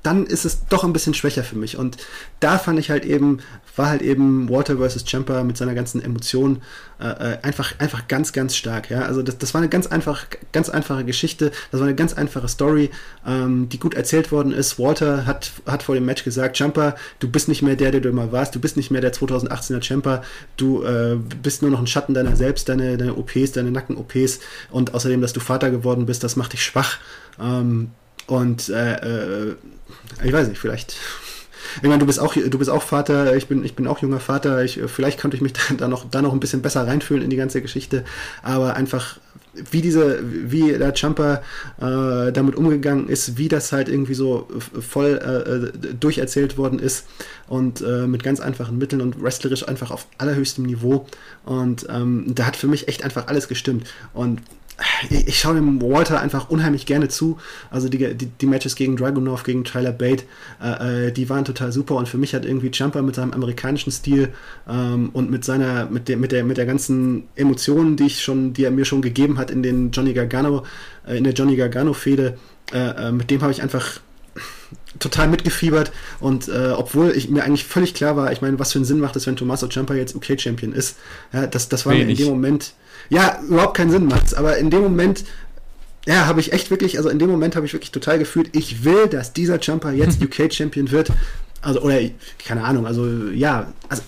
dann ist es doch ein bisschen schwächer für mich. Und da fand ich halt eben, war halt eben Walter vs. Champa mit seiner ganzen Emotion äh, äh, einfach, einfach ganz, ganz stark. Ja? Also das, das war eine ganz, einfach, ganz einfache Geschichte, das war eine ganz einfache Story, ähm, die gut erzählt worden ist. Walter hat, hat vor dem Match gesagt, Champa, du bist nicht mehr der, der du immer warst, du bist nicht mehr der 2018er Champa, du äh, bist nur noch ein Schatten deiner selbst, deine, deine OPs, deine Nacken-OPs und außerdem, dass du Vater geworden bist, das macht dich schwach. Ähm, und äh, äh, ich weiß nicht, vielleicht. Ich meine, du bist auch, du bist auch Vater, ich bin, ich bin auch junger Vater. Ich, vielleicht könnte ich mich da, da, noch, da noch ein bisschen besser reinfühlen in die ganze Geschichte. Aber einfach, wie diese, wie der Jumper äh, damit umgegangen ist, wie das halt irgendwie so voll äh, durcherzählt worden ist und äh, mit ganz einfachen Mitteln und wrestlerisch einfach auf allerhöchstem Niveau. Und ähm, da hat für mich echt einfach alles gestimmt. Und ich, ich schaue dem Walter einfach unheimlich gerne zu. Also die, die, die Matches gegen Dragunov, gegen Tyler Bate, äh, äh, die waren total super und für mich hat irgendwie Jumper mit seinem amerikanischen Stil ähm, und mit seiner, mit der, mit der, mit der ganzen Emotionen, die ich schon, die er mir schon gegeben hat in den Johnny Gargano, äh, in der Johnny Gargano-Fehde, äh, äh mit dem habe ich einfach total mitgefiebert und äh, obwohl ich mir eigentlich völlig klar war, ich meine, was für einen Sinn macht es, wenn Tommaso Ciampa jetzt UK-Champion ist, ja, das, das war Wenig. mir in dem Moment ja, überhaupt keinen Sinn macht aber in dem Moment, ja, habe ich echt wirklich, also in dem Moment habe ich wirklich total gefühlt, ich will, dass dieser Jumper jetzt UK-Champion wird. Also, oder, keine Ahnung, also ja, also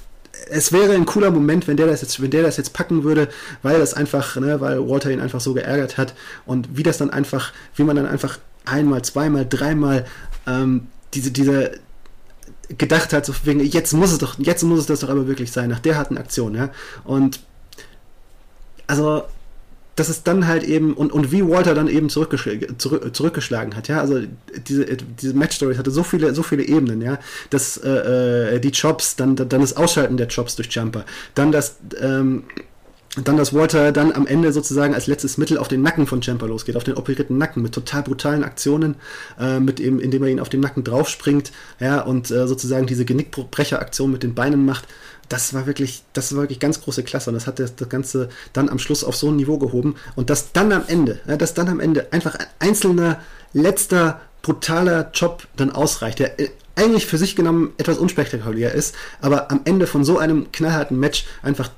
es wäre ein cooler Moment, wenn der das jetzt, wenn der das jetzt packen würde, weil das einfach, ne, weil Walter ihn einfach so geärgert hat und wie das dann einfach, wie man dann einfach einmal, zweimal, dreimal ähm, diese, diese gedacht hat, so wegen, jetzt muss es doch, jetzt muss es das doch aber wirklich sein, nach der harten Aktion, ja. Und also das ist dann halt eben, und, und wie Walter dann eben zurückgesch zurück, zurückgeschlagen hat, ja, also diese, diese Match-Story hatte so viele, so viele Ebenen, ja, dass äh, äh die Chops, dann, dann das Ausschalten der Chops durch Jumper, dann das, ähm, dann, dass Walter dann am Ende sozusagen als letztes Mittel auf den Nacken von Champa losgeht, auf den operierten Nacken mit total brutalen Aktionen, äh, mit eben, indem er ihn auf den Nacken draufspringt, ja, und äh, sozusagen diese Genickbrecheraktion mit den Beinen macht. Das war wirklich, das war wirklich ganz große Klasse und das hat das, das Ganze dann am Schluss auf so ein Niveau gehoben und dass dann am Ende, ja, dass dann am Ende einfach ein einzelner letzter brutaler Job dann ausreicht, der äh, eigentlich für sich genommen etwas unspektakulär ist, aber am Ende von so einem knallharten Match einfach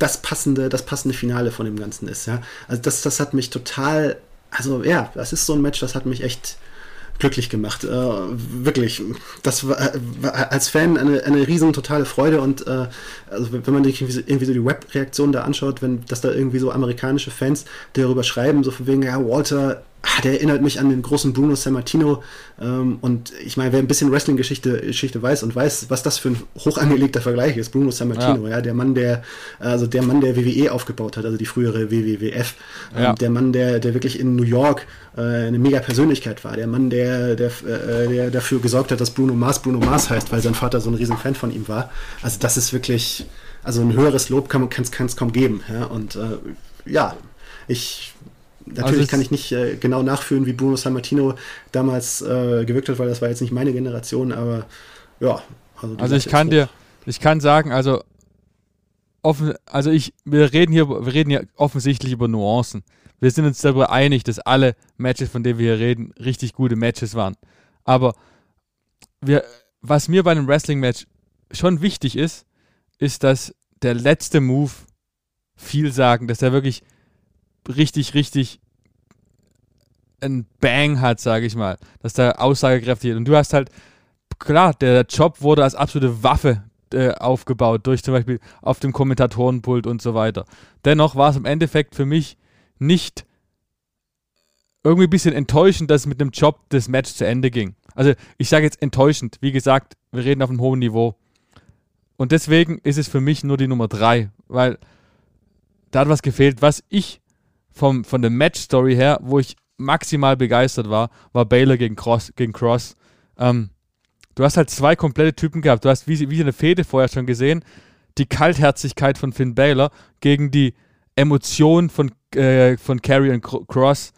das passende, das passende Finale von dem Ganzen ist, ja. Also das, das hat mich total, also ja, das ist so ein Match, das hat mich echt glücklich gemacht. Äh, wirklich, das war, war, als Fan eine, eine riesen totale Freude und äh, also wenn man so, irgendwie so die Web-Reaktion da anschaut, wenn dass da irgendwie so amerikanische Fans darüber schreiben, so von wegen, ja, Walter der erinnert mich an den großen Bruno Sammartino. Ähm, und ich meine, wer ein bisschen Wrestling-Geschichte Geschichte weiß und weiß, was das für ein hochangelegter Vergleich ist, Bruno Sammartino, ja. ja, der Mann, der, also der Mann, der WWE aufgebaut hat, also die frühere WWF, ähm, ja. der Mann, der, der wirklich in New York äh, eine mega Persönlichkeit war, der Mann, der, der, äh, der dafür gesorgt hat, dass Bruno Mars Bruno Mars heißt, weil sein Vater so ein riesen Fan von ihm war. Also das ist wirklich, also ein höheres Lob kann es kaum geben. Ja? Und äh, ja, ich Natürlich also kann ich nicht äh, genau nachführen, wie Bruno Sammartino damals äh, gewirkt hat, weil das war jetzt nicht meine Generation, aber ja. Also, also ich kann dir, ich kann sagen, also offen, also ich, wir reden hier, wir reden hier offensichtlich über Nuancen. Wir sind uns darüber einig, dass alle Matches, von denen wir hier reden, richtig gute Matches waren. Aber wir, was mir bei einem Wrestling-Match schon wichtig ist, ist, dass der letzte Move viel sagen, dass er wirklich richtig, richtig ein Bang hat, sage ich mal, dass der aussagekräftig ist. Und du hast halt, klar, der Job wurde als absolute Waffe äh, aufgebaut, durch zum Beispiel auf dem Kommentatorenpult und so weiter. Dennoch war es im Endeffekt für mich nicht irgendwie ein bisschen enttäuschend, dass mit dem Job das Match zu Ende ging. Also ich sage jetzt enttäuschend. Wie gesagt, wir reden auf einem hohen Niveau. Und deswegen ist es für mich nur die Nummer 3, weil da hat was gefehlt, was ich vom, von der Match-Story her, wo ich maximal begeistert war, war Baylor gegen Cross. Gegen Cross. Ähm, du hast halt zwei komplette Typen gehabt. Du hast wie, wie eine Fehde vorher schon gesehen, die Kaltherzigkeit von Finn Baylor gegen die Emotion von, äh, von Carrie und Cross.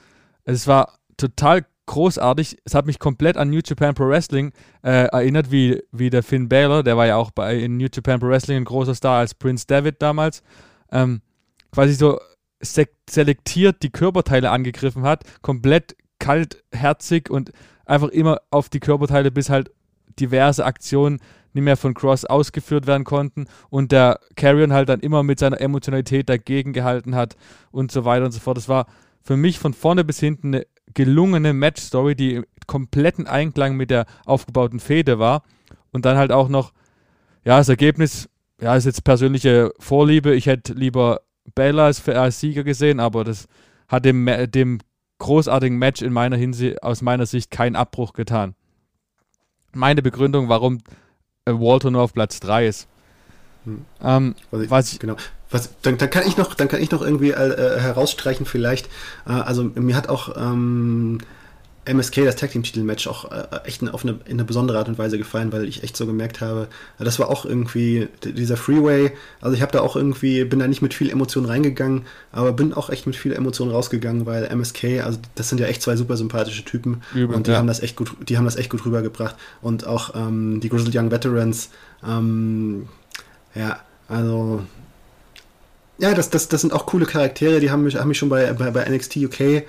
Es war total großartig. Es hat mich komplett an New Japan Pro Wrestling äh, erinnert, wie, wie der Finn Baylor, der war ja auch bei in New Japan Pro Wrestling ein großer Star als Prince David damals. Ähm, quasi so selektiert die Körperteile angegriffen hat, komplett kaltherzig und einfach immer auf die Körperteile, bis halt diverse Aktionen nicht mehr von Cross ausgeführt werden konnten und der Carrion halt dann immer mit seiner Emotionalität dagegen gehalten hat und so weiter und so fort. Das war für mich von vorne bis hinten eine gelungene Match-Story, die im kompletten Einklang mit der aufgebauten Fehde war und dann halt auch noch, ja, das Ergebnis, ja, ist jetzt persönliche Vorliebe. Ich hätte lieber Baylor als, als Sieger gesehen, aber das hat dem, dem großartigen Match in meiner Hinsicht, aus meiner Sicht keinen Abbruch getan. Meine Begründung, warum äh, Walter nur auf Platz 3 ist. Hm. Ähm, was, ich, was ich, genau. Was, dann, dann, kann ich noch, dann kann ich noch irgendwie äh, herausstreichen vielleicht. Äh, also mir hat auch ähm, MSK, das Tag Team Titel Match, auch äh, echt auf eine, in eine besondere Art und Weise gefallen, weil ich echt so gemerkt habe, das war auch irgendwie dieser Freeway. Also ich habe da auch irgendwie, bin da nicht mit viel Emotion reingegangen, aber bin auch echt mit viel Emotion rausgegangen, weil MSK, also das sind ja echt zwei super sympathische Typen Übel, und die ja. haben das echt gut, die haben das echt gut rübergebracht und auch ähm, die Grizzled Young Veterans, ähm, ja, also ja, das, das, das sind auch coole Charaktere, die haben mich, haben mich schon bei, bei, bei NXT UK äh,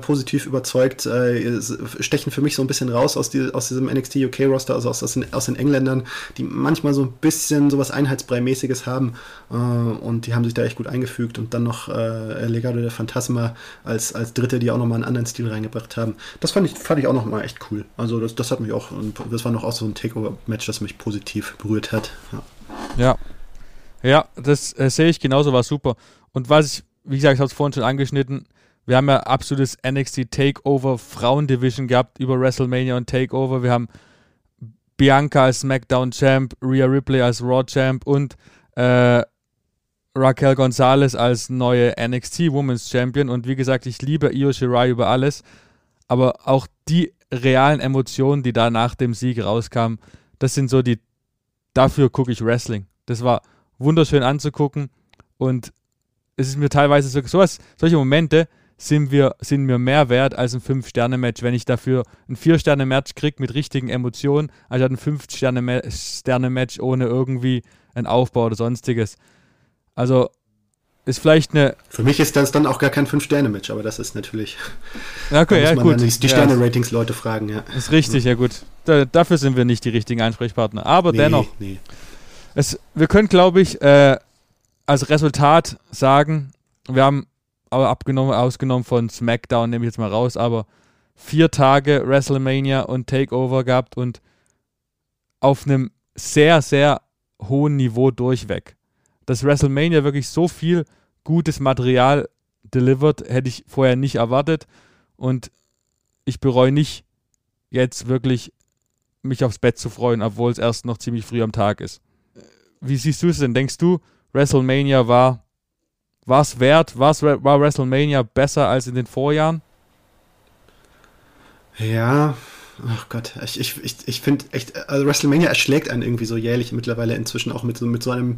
positiv überzeugt, äh, stechen für mich so ein bisschen raus aus, die, aus diesem NXT UK-Roster, also aus, aus, den, aus den Engländern, die manchmal so ein bisschen sowas Einheitsbrei-mäßiges haben äh, und die haben sich da echt gut eingefügt und dann noch äh, Legado der Phantasma als, als Dritte, die auch nochmal einen anderen Stil reingebracht haben. Das fand ich, fand ich auch nochmal echt cool. Also das, das hat mich auch, das war noch auch so ein Takeover-Match, das mich positiv berührt hat. Ja. ja. Ja, das äh, sehe ich genauso, war super. Und was ich, wie gesagt, ich habe es vorhin schon angeschnitten, wir haben ja absolutes NXT Takeover Frauendivision gehabt über WrestleMania und Takeover. Wir haben Bianca als SmackDown Champ, Rhea Ripley als Raw Champ und äh, Raquel Gonzalez als neue NXT Women's Champion. Und wie gesagt, ich liebe Io Shirai über alles. Aber auch die realen Emotionen, die da nach dem Sieg rauskamen, das sind so die, dafür gucke ich Wrestling. Das war wunderschön anzugucken und es ist mir teilweise so, sowas, solche Momente sind, wir, sind mir mehr wert als ein 5-Sterne-Match, wenn ich dafür ein 4-Sterne-Match kriege mit richtigen Emotionen, anstatt ein 5-Sterne-Match ohne irgendwie einen Aufbau oder sonstiges. Also ist vielleicht eine. Für mich ist das dann auch gar kein 5-Sterne-Match, aber das ist natürlich. Ja, okay, ja, gut. die, die Sterne-Ratings-Leute fragen, ja. Ist richtig, ja, gut. Da, dafür sind wir nicht die richtigen Ansprechpartner. Aber nee, dennoch. Nee. Es, wir können, glaube ich, äh, als Resultat sagen, wir haben aber abgenommen, ausgenommen von SmackDown, nehme ich jetzt mal raus, aber vier Tage WrestleMania und Takeover gehabt und auf einem sehr, sehr hohen Niveau durchweg. Dass WrestleMania wirklich so viel gutes Material delivered, hätte ich vorher nicht erwartet und ich bereue nicht, jetzt wirklich mich aufs Bett zu freuen, obwohl es erst noch ziemlich früh am Tag ist wie siehst du es denn? Denkst du, WrestleMania war es wert? War's, war WrestleMania besser als in den Vorjahren? Ja, ach Gott, ich, ich, ich, ich finde echt, also WrestleMania erschlägt einen irgendwie so jährlich mittlerweile inzwischen auch mit so, mit so einem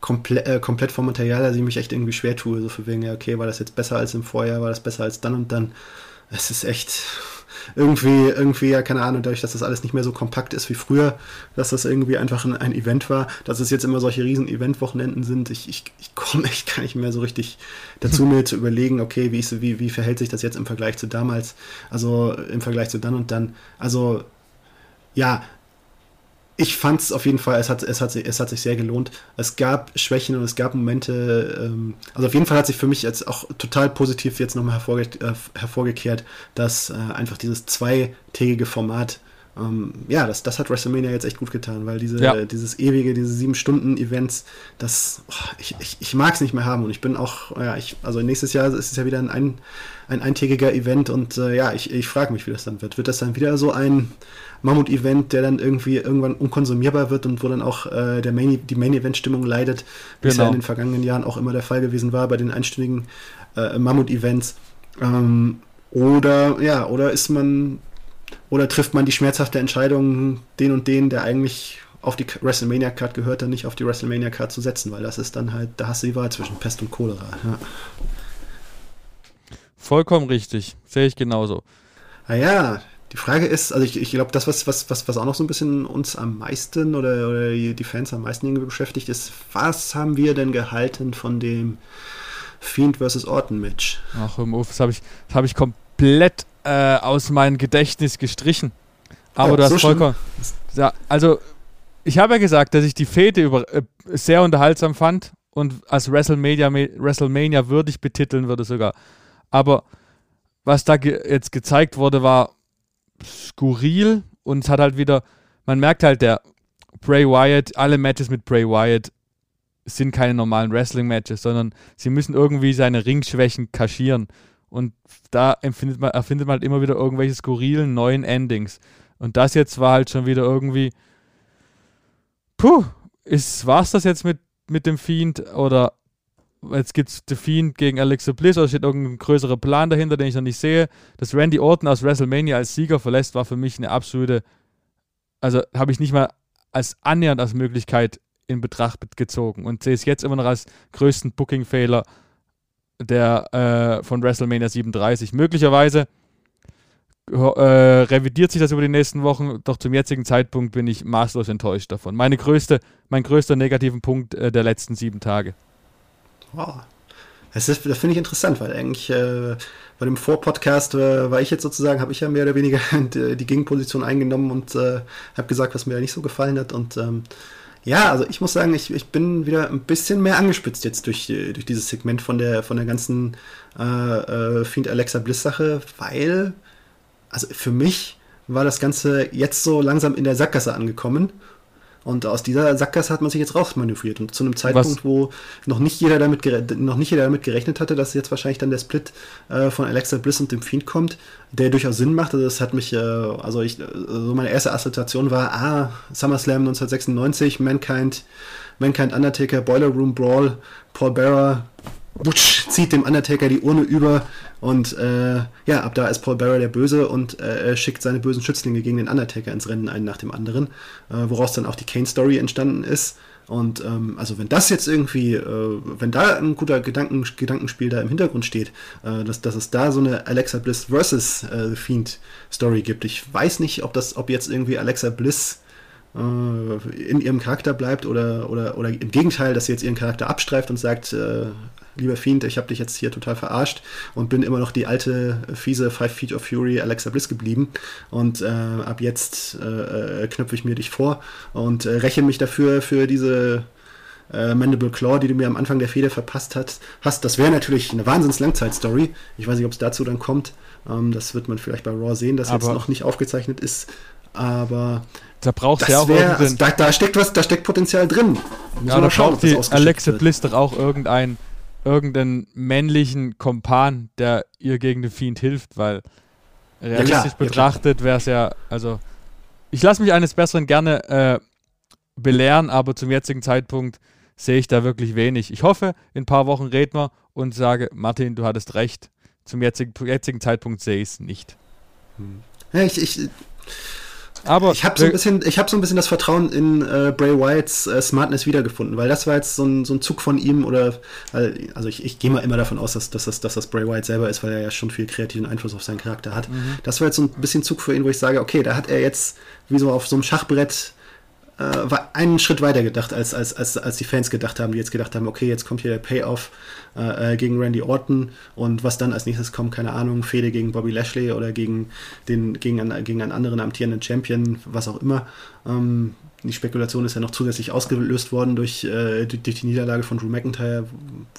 komple äh, komplett vom Material, dass ich mich echt irgendwie schwer tue. So für wegen, ja, okay, war das jetzt besser als im Vorjahr, war das besser als dann und dann. Es ist echt, irgendwie, irgendwie, ja, keine Ahnung, dadurch, dass das alles nicht mehr so kompakt ist wie früher, dass das irgendwie einfach ein, ein Event war, dass es jetzt immer solche riesen Event-Wochenenden sind. Ich, ich, ich komme echt gar nicht mehr so richtig dazu, mir zu überlegen, okay, wie, ist, wie, wie verhält sich das jetzt im Vergleich zu damals, also im Vergleich zu dann und dann. Also, ja, ich fand es auf jeden Fall, es hat, es, hat, es hat sich sehr gelohnt. Es gab Schwächen und es gab Momente, ähm, also auf jeden Fall hat sich für mich jetzt auch total positiv jetzt nochmal hervorge äh, hervorgekehrt, dass äh, einfach dieses zweitägige Format, ähm, ja, das, das hat WrestleMania jetzt echt gut getan, weil diese, ja. dieses ewige, diese sieben Stunden Events, das, oh, ich, ich, ich mag es nicht mehr haben und ich bin auch, ja, ich, also nächstes Jahr ist es ja wieder ein, ein, ein eintägiger Event und äh, ja, ich, ich frage mich, wie das dann wird. Wird das dann wieder so ein Mammut-Event, der dann irgendwie irgendwann unkonsumierbar wird und wo dann auch äh, der Main, die Main-Event-Stimmung leidet, wie genau. ja in den vergangenen Jahren auch immer der Fall gewesen war bei den einstündigen äh, Mammut-Events. Ähm, oder ja, oder ist man oder trifft man die schmerzhafte Entscheidung, den und den, der eigentlich auf die WrestleMania-Card gehört, dann nicht auf die WrestleMania-Card zu setzen, weil das ist dann halt, da hast du die Wahl zwischen Pest und Cholera. Ja. Vollkommen richtig, sehe ich genauso. Ah ja, die Frage ist, also ich, ich glaube, das, was, was, was, was auch noch so ein bisschen uns am meisten oder, oder die Fans am meisten irgendwie beschäftigt, ist, was haben wir denn gehalten von dem Fiend vs. Orton Match? Ach, das habe ich, hab ich komplett äh, aus meinem Gedächtnis gestrichen. Aber ja, du hast so vollkommen. Ja, also, ich habe ja gesagt, dass ich die Fete über, äh, sehr unterhaltsam fand und als WrestleMania, WrestleMania würdig betiteln würde sogar. Aber was da ge jetzt gezeigt wurde, war skurril und es hat halt wieder, man merkt halt, der Bray Wyatt, alle Matches mit Bray Wyatt sind keine normalen Wrestling-Matches, sondern sie müssen irgendwie seine Ringschwächen kaschieren. Und da empfindet man, erfindet man halt immer wieder irgendwelche skurrilen neuen Endings. Und das jetzt war halt schon wieder irgendwie, puh, war es das jetzt mit, mit dem Fiend oder jetzt gibt es The Fiend gegen Alexa Bliss oder steht irgendein größerer Plan dahinter, den ich noch nicht sehe. Dass Randy Orton aus WrestleMania als Sieger verlässt, war für mich eine absolute, also habe ich nicht mal als annähernd als Möglichkeit in Betracht gezogen und sehe es jetzt immer noch als größten Booking-Fehler der äh, von WrestleMania 37. Möglicherweise äh, revidiert sich das über die nächsten Wochen, doch zum jetzigen Zeitpunkt bin ich maßlos enttäuscht davon. Meine größte, mein größter negativen Punkt äh, der letzten sieben Tage. Wow. Das, das finde ich interessant, weil eigentlich äh, bei dem Vorpodcast äh, war ich jetzt sozusagen, habe ich ja mehr oder weniger die, die Gegenposition eingenommen und äh, habe gesagt, was mir ja nicht so gefallen hat. Und ähm, ja, also ich muss sagen, ich, ich bin wieder ein bisschen mehr angespitzt jetzt durch, äh, durch dieses Segment von der, von der ganzen äh, äh, Fiend Alexa Bliss Sache, weil, also für mich war das Ganze jetzt so langsam in der Sackgasse angekommen und aus dieser Sackgasse hat man sich jetzt rausmanövriert. Und zu einem Zeitpunkt, Was? wo noch nicht, jeder damit noch nicht jeder damit gerechnet hatte, dass jetzt wahrscheinlich dann der Split äh, von Alexa Bliss und dem Fiend kommt, der durchaus Sinn macht. Also das hat mich, äh, also ich, also meine erste Assoziation war, ah, SummerSlam 1996, Mankind, Mankind Undertaker, Boiler Room Brawl, Paul Bearer, Butch zieht dem Undertaker die Urne über und äh, ja, ab da ist Paul Bearer der Böse und äh, schickt seine bösen Schützlinge gegen den Undertaker ins Rennen, einen nach dem anderen, äh, woraus dann auch die Kane-Story entstanden ist. Und ähm, also wenn das jetzt irgendwie, äh, wenn da ein guter Gedanken, Gedankenspiel da im Hintergrund steht, äh, dass, dass es da so eine Alexa Bliss versus äh, The Fiend Story gibt. Ich weiß nicht, ob das, ob jetzt irgendwie Alexa Bliss in ihrem Charakter bleibt oder, oder, oder im Gegenteil, dass sie jetzt ihren Charakter abstreift und sagt, äh, lieber Fiend, ich habe dich jetzt hier total verarscht und bin immer noch die alte, fiese Five Feet of Fury Alexa Bliss geblieben. Und äh, ab jetzt äh, äh, knöpfe ich mir dich vor und äh, räche mich dafür für diese äh, Mandible Claw, die du mir am Anfang der Fehde verpasst hast. hast. Das wäre natürlich eine Wahnsinns-Langzeitstory. Ich weiß nicht, ob es dazu dann kommt. Ähm, das wird man vielleicht bei Raw sehen, das jetzt noch nicht aufgezeichnet ist. Aber da braucht ja auch wär, also da, da, steckt was, da steckt Potenzial drin. Muss ja, da schauen, braucht die Alexa Bliss doch auch irgendein irgendeinen männlichen Kompan, der ihr gegen den Fiend hilft, weil realistisch ja, betrachtet wäre es ja, also ich lasse mich eines Besseren gerne äh, belehren, aber zum jetzigen Zeitpunkt sehe ich da wirklich wenig. Ich hoffe, in ein paar Wochen reden wir und sage, Martin, du hattest recht. Zum jetzigen, jetzigen Zeitpunkt sehe ich es nicht. Hm. Ja, ich, ich aber ich habe so ein bisschen, ich habe so ein bisschen das Vertrauen in äh, Bray Wyatts äh, Smartness wiedergefunden, weil das war jetzt so ein, so ein Zug von ihm oder also ich, ich gehe mal immer davon aus, dass, dass, das, dass das Bray Wyatt selber ist, weil er ja schon viel kreativen Einfluss auf seinen Charakter hat. Mhm. Das war jetzt so ein bisschen Zug für ihn, wo ich sage, okay, da hat er jetzt wie so auf so einem Schachbrett äh, war einen Schritt weiter gedacht, als, als, als, als die Fans gedacht haben, die jetzt gedacht haben, okay, jetzt kommt hier der Payoff äh, äh, gegen Randy Orton und was dann als nächstes kommt, keine Ahnung, Fehde gegen Bobby Lashley oder gegen, den, gegen, einen, gegen einen anderen amtierenden Champion, was auch immer. Ähm, die Spekulation ist ja noch zusätzlich ausgelöst worden durch, äh, durch die Niederlage von Drew McIntyre,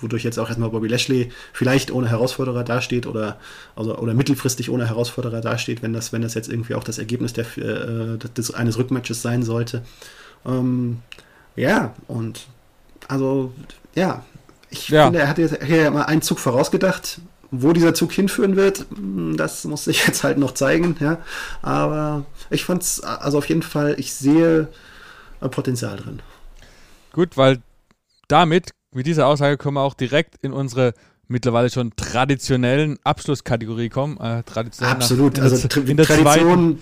wodurch jetzt auch erstmal Bobby Lashley vielleicht ohne Herausforderer dasteht oder, also, oder mittelfristig ohne Herausforderer dasteht, wenn das, wenn das jetzt irgendwie auch das Ergebnis der, äh, des, eines Rückmatches sein sollte. Ähm, ja, und also, ja, ich ja. finde, er hat jetzt hier mal einen Zug vorausgedacht. Wo dieser Zug hinführen wird, das muss sich jetzt halt noch zeigen, ja. Aber ich fand es, also auf jeden Fall, ich sehe Potenzial drin. Gut, weil damit, mit dieser Aussage, können wir auch direkt in unsere mittlerweile schon traditionellen Abschlusskategorie kommen. Äh, traditionell Absolut, nach, also in der Tradition. Zweiten,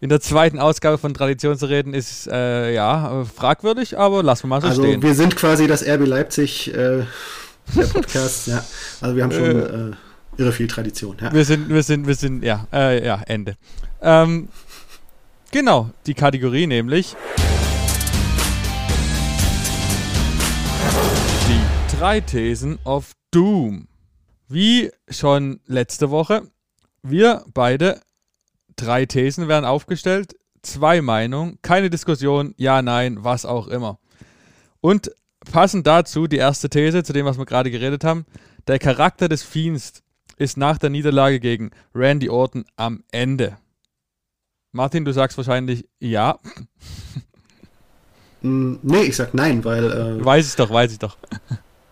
in der zweiten Ausgabe von Tradition zu reden, ist äh, ja fragwürdig, aber lassen wir mal so also stehen. Wir sind quasi das RB Leipzig äh, der Podcast, ja. Also wir haben schon äh, äh, irre viel Tradition. Ja. Wir sind, wir sind, wir sind, ja, äh, ja, Ende. Ähm, genau, die Kategorie nämlich. drei Thesen of Doom. Wie schon letzte Woche, wir beide, drei Thesen werden aufgestellt, zwei Meinungen, keine Diskussion, ja, nein, was auch immer. Und passend dazu die erste These, zu dem, was wir gerade geredet haben, der Charakter des Fiends ist nach der Niederlage gegen Randy Orton am Ende. Martin, du sagst wahrscheinlich ja. Mm, nee, ich sag nein, weil. Äh, weiß ich doch, weiß ich doch.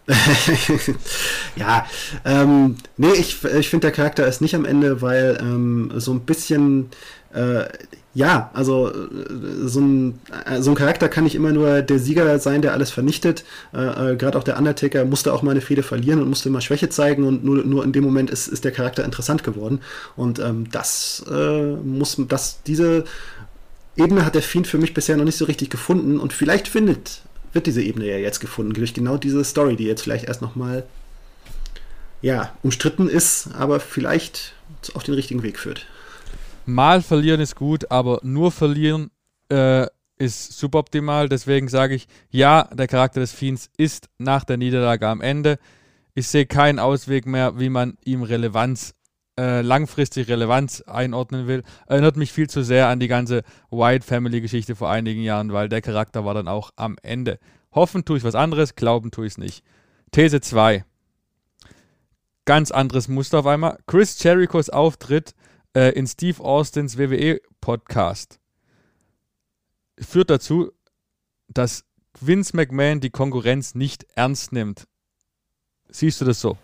ja, ähm, nee, ich, ich finde, der Charakter ist nicht am Ende, weil ähm, so ein bisschen, äh, ja, also äh, so ein, äh, so ein Charakter kann nicht immer nur der Sieger sein, der alles vernichtet. Äh, äh, Gerade auch der Undertaker musste auch mal eine Fehde verlieren und musste mal Schwäche zeigen und nur, nur in dem Moment ist, ist der Charakter interessant geworden. Und ähm, das äh, muss, das, diese Ebene hat der Fiend für mich bisher noch nicht so richtig gefunden und vielleicht findet, wird diese Ebene ja jetzt gefunden, durch genau diese Story, die jetzt vielleicht erst nochmal ja, umstritten ist, aber vielleicht auf den richtigen Weg führt mal verlieren ist gut, aber nur verlieren äh, ist suboptimal. Deswegen sage ich, ja, der Charakter des Fiends ist nach der Niederlage am Ende. Ich sehe keinen Ausweg mehr, wie man ihm Relevanz, äh, langfristig Relevanz einordnen will. Erinnert mich viel zu sehr an die ganze White Family Geschichte vor einigen Jahren, weil der Charakter war dann auch am Ende. Hoffen tue ich was anderes, glauben tue ich es nicht. These 2. Ganz anderes Muster auf einmal. Chris Jerichos Auftritt äh, in Steve Austins WWE-Podcast führt dazu, dass Vince McMahon die Konkurrenz nicht ernst nimmt. Siehst du das so?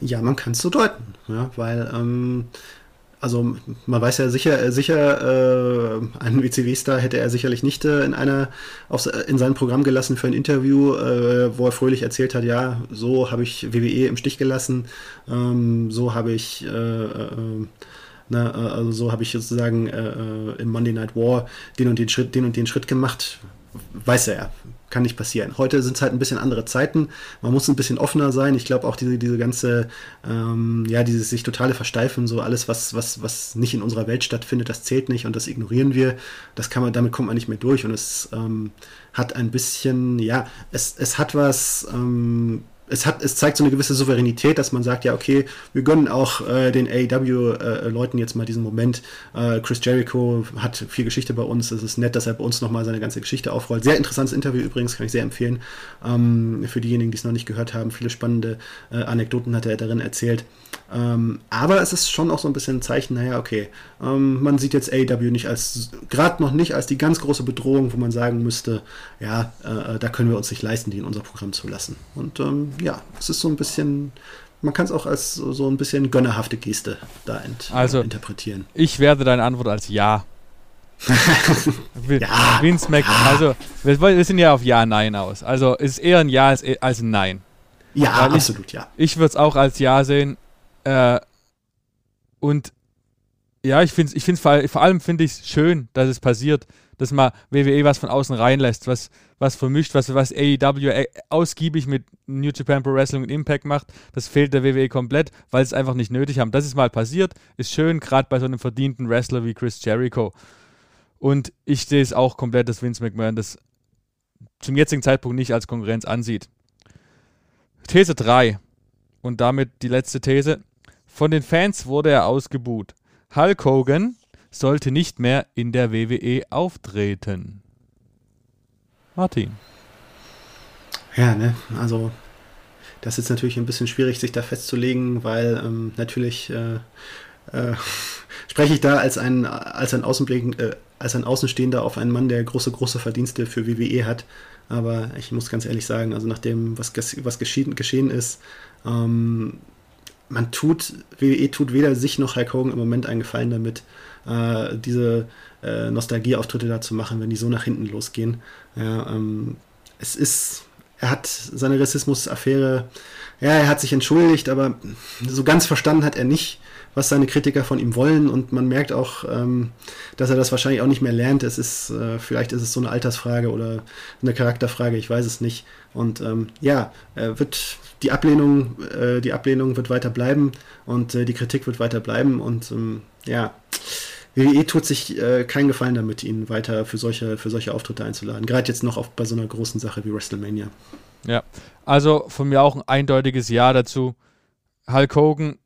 Ja, man kann es so deuten, ja, weil ähm, also man weiß ja sicher, äh, sicher, äh, einen WCW-Star hätte er sicherlich nicht äh, in einer auf, in sein Programm gelassen für ein Interview, äh, wo er fröhlich erzählt hat, ja, so habe ich WWE im Stich gelassen, ähm, so habe ich äh, äh, na, also so habe ich sozusagen im Monday Night War den und den Schritt, den und den Schritt gemacht. Weiß er ja kann nicht passieren. Heute sind es halt ein bisschen andere Zeiten. Man muss ein bisschen offener sein. Ich glaube auch diese, diese ganze, ähm, ja, dieses sich totale Versteifen, so alles, was, was, was nicht in unserer Welt stattfindet, das zählt nicht und das ignorieren wir. Das kann man, damit kommt man nicht mehr durch und es ähm, hat ein bisschen, ja, es, es hat was, ähm, es, hat, es zeigt so eine gewisse Souveränität, dass man sagt, ja, okay, wir gönnen auch äh, den AEW-Leuten äh, jetzt mal diesen Moment. Äh, Chris Jericho hat viel Geschichte bei uns. Es ist nett, dass er bei uns nochmal seine ganze Geschichte aufrollt. Sehr interessantes Interview übrigens, kann ich sehr empfehlen. Ähm, für diejenigen, die es noch nicht gehört haben, viele spannende äh, Anekdoten hat er darin erzählt. Ähm, aber es ist schon auch so ein bisschen ein Zeichen, naja, okay, ähm, man sieht jetzt AEW nicht als, gerade noch nicht als die ganz große Bedrohung, wo man sagen müsste, ja, äh, äh, da können wir uns nicht leisten, die in unser Programm zu lassen. Und ähm, ja, es ist so ein bisschen, man kann es auch als so, so, ein bisschen gönnerhafte Geste da ent also, interpretieren. Ich werde deine Antwort als Ja. ja. Vince Mac, also wir, wir, sind ja auf Ja, Nein aus. Also es ist eher ein Ja als, als ein Nein. Ja, Weil absolut, ich, ja. Ich würde es auch als Ja sehen. Äh, und ja, ich finde es ich vor, vor allem finde ich schön, dass es passiert, dass man WWE was von außen reinlässt, was, was vermischt, was, was AEW äh, ausgiebig mit New Japan Pro Wrestling und Impact macht. Das fehlt der WWE komplett, weil sie es einfach nicht nötig haben. Das ist mal passiert, ist schön, gerade bei so einem verdienten Wrestler wie Chris Jericho. Und ich sehe es auch komplett, dass Vince McMahon das zum jetzigen Zeitpunkt nicht als Konkurrenz ansieht. These 3 und damit die letzte These. Von den Fans wurde er ausgebuht. Hulk Hogan sollte nicht mehr in der WWE auftreten. Martin. Ja, ne, also das ist natürlich ein bisschen schwierig, sich da festzulegen, weil ähm, natürlich äh, äh, spreche ich da als ein, als ein äh, als ein Außenstehender auf einen Mann, der große, große Verdienste für WWE hat. Aber ich muss ganz ehrlich sagen, also nach dem, was, was geschehen, geschehen ist, ähm, man tut, WWE tut weder sich noch Hulk Hogan im Moment einen Gefallen damit, äh, diese äh, Nostalgieauftritte da zu machen, wenn die so nach hinten losgehen. Ja, ähm, es ist, er hat seine Rassismus-Affäre, ja, er hat sich entschuldigt, aber so ganz verstanden hat er nicht, was seine Kritiker von ihm wollen und man merkt auch, ähm, dass er das wahrscheinlich auch nicht mehr lernt. Es ist, äh, vielleicht ist es so eine Altersfrage oder eine Charakterfrage, ich weiß es nicht. Und ähm, ja, wird die Ablehnung, äh, die Ablehnung wird weiter bleiben und äh, die Kritik wird weiter bleiben und ähm, ja, WWE tut sich äh, keinen Gefallen damit, ihn weiter für solche, für solche Auftritte einzuladen. Gerade jetzt noch auf, bei so einer großen Sache wie WrestleMania. Ja, also von mir auch ein eindeutiges Ja dazu. Hulk Hogan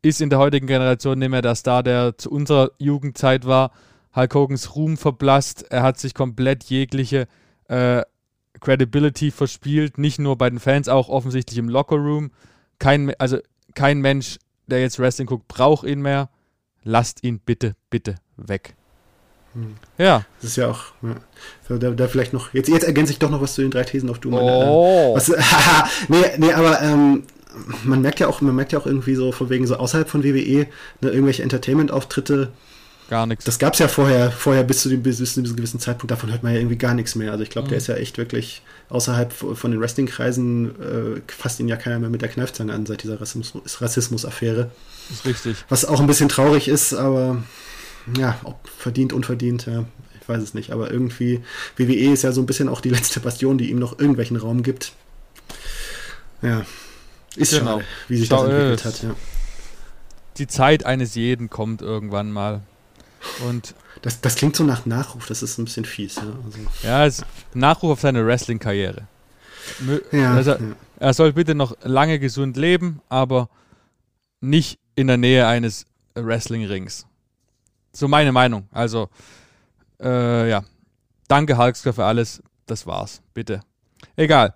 ist in der heutigen Generation nicht mehr der Star, der zu unserer Jugendzeit war. Hulk Hogans Ruhm verblasst. Er hat sich komplett jegliche äh, Credibility verspielt, nicht nur bei den Fans, auch offensichtlich im Lockerroom. Kein, also kein Mensch, der jetzt Wrestling guckt, braucht ihn mehr. Lasst ihn bitte, bitte weg. Hm. Ja. Das ist ja auch, ja. Da, da, vielleicht noch, jetzt, jetzt ergänze ich doch noch was zu den drei Thesen auf du. Oh. Was, nee, nee, aber ähm, man merkt ja auch, man merkt ja auch irgendwie so von wegen so außerhalb von WWE, ne, irgendwelche Entertainment-Auftritte, gar nichts. Das gab es ja vorher, vorher bis zu, dem, bis, zu diesem gewissen Zeitpunkt, davon hört man ja irgendwie gar nichts mehr. Also ich glaube, mhm. der ist ja echt wirklich außerhalb von den Wrestling-Kreisen äh, fasst ihn ja keiner mehr mit der Kneifzange an seit dieser Rassismus-Affäre. Rassismus ist richtig. Was auch ein bisschen traurig ist, aber ja, ob verdient, unverdient, ja, ich weiß es nicht. Aber irgendwie, WWE ist ja so ein bisschen auch die letzte Bastion, die ihm noch irgendwelchen Raum gibt. Ja, ist genau. schade, wie sich Schau das entwickelt hat, ja. Die Zeit eines jeden kommt irgendwann mal. Und das, das klingt so nach Nachruf, das ist ein bisschen fies. Ja, also. ja es Nachruf auf seine Wrestling-Karriere. Ja, also, ja. Er soll bitte noch lange gesund leben, aber nicht in der Nähe eines Wrestling-Rings. So meine Meinung. Also, äh, ja. Danke, Hulkster, für alles. Das war's. Bitte. Egal.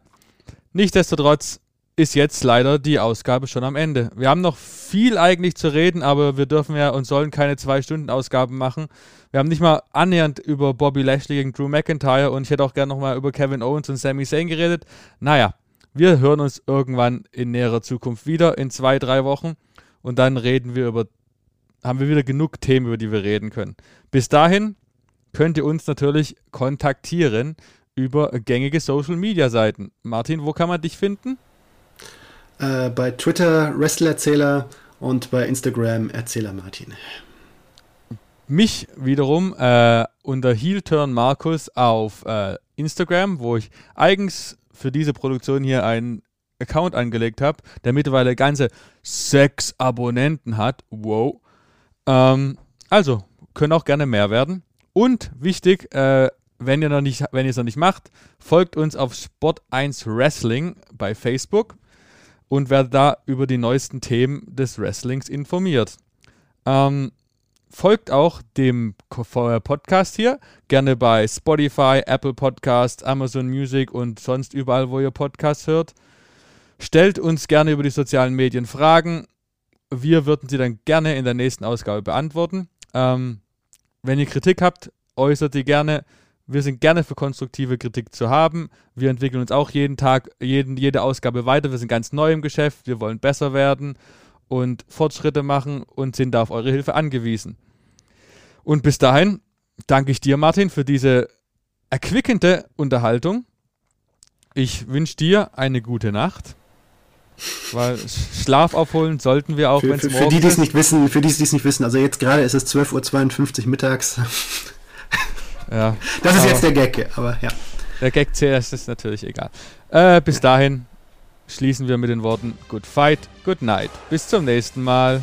Nichtsdestotrotz ist jetzt leider die Ausgabe schon am Ende. Wir haben noch viel eigentlich zu reden, aber wir dürfen ja und sollen keine zwei Stunden Ausgaben machen. Wir haben nicht mal annähernd über Bobby Lashley gegen Drew McIntyre und ich hätte auch gerne nochmal über Kevin Owens und Sami Zayn geredet. Naja, wir hören uns irgendwann in näherer Zukunft wieder, in zwei, drei Wochen. Und dann reden wir über, haben wir wieder genug Themen, über die wir reden können. Bis dahin könnt ihr uns natürlich kontaktieren über gängige Social Media Seiten. Martin, wo kann man dich finden? Äh, bei Twitter Wrestlerzähler und bei Instagram Erzähler Martin. Mich wiederum äh, unter Heelturn Markus auf äh, Instagram, wo ich eigens für diese Produktion hier einen Account angelegt habe, der mittlerweile ganze sechs Abonnenten hat. Wow. Ähm, also, können auch gerne mehr werden. Und wichtig, äh, wenn ihr es noch nicht macht, folgt uns auf Sport1 Wrestling bei Facebook und werde da über die neuesten Themen des Wrestlings informiert. Ähm, folgt auch dem Podcast hier gerne bei Spotify, Apple Podcast, Amazon Music und sonst überall, wo ihr Podcasts hört. Stellt uns gerne über die sozialen Medien Fragen. Wir würden sie dann gerne in der nächsten Ausgabe beantworten. Ähm, wenn ihr Kritik habt, äußert die gerne. Wir sind gerne für konstruktive Kritik zu haben. Wir entwickeln uns auch jeden Tag, jeden, jede Ausgabe weiter. Wir sind ganz neu im Geschäft. Wir wollen besser werden und Fortschritte machen und sind da auf eure Hilfe angewiesen. Und bis dahin danke ich dir, Martin, für diese erquickende Unterhaltung. Ich wünsche dir eine gute Nacht. Weil Schlaf aufholen sollten wir auch, wenn es morgen Für die, die es nicht wissen, für die, die es nicht wissen, also jetzt gerade ist es 12.52 Uhr mittags. Ja. Das ist jetzt der Gag, aber ja. Der Gag zuerst ist natürlich egal. Äh, bis dahin schließen wir mit den Worten Good Fight, Good Night. Bis zum nächsten Mal.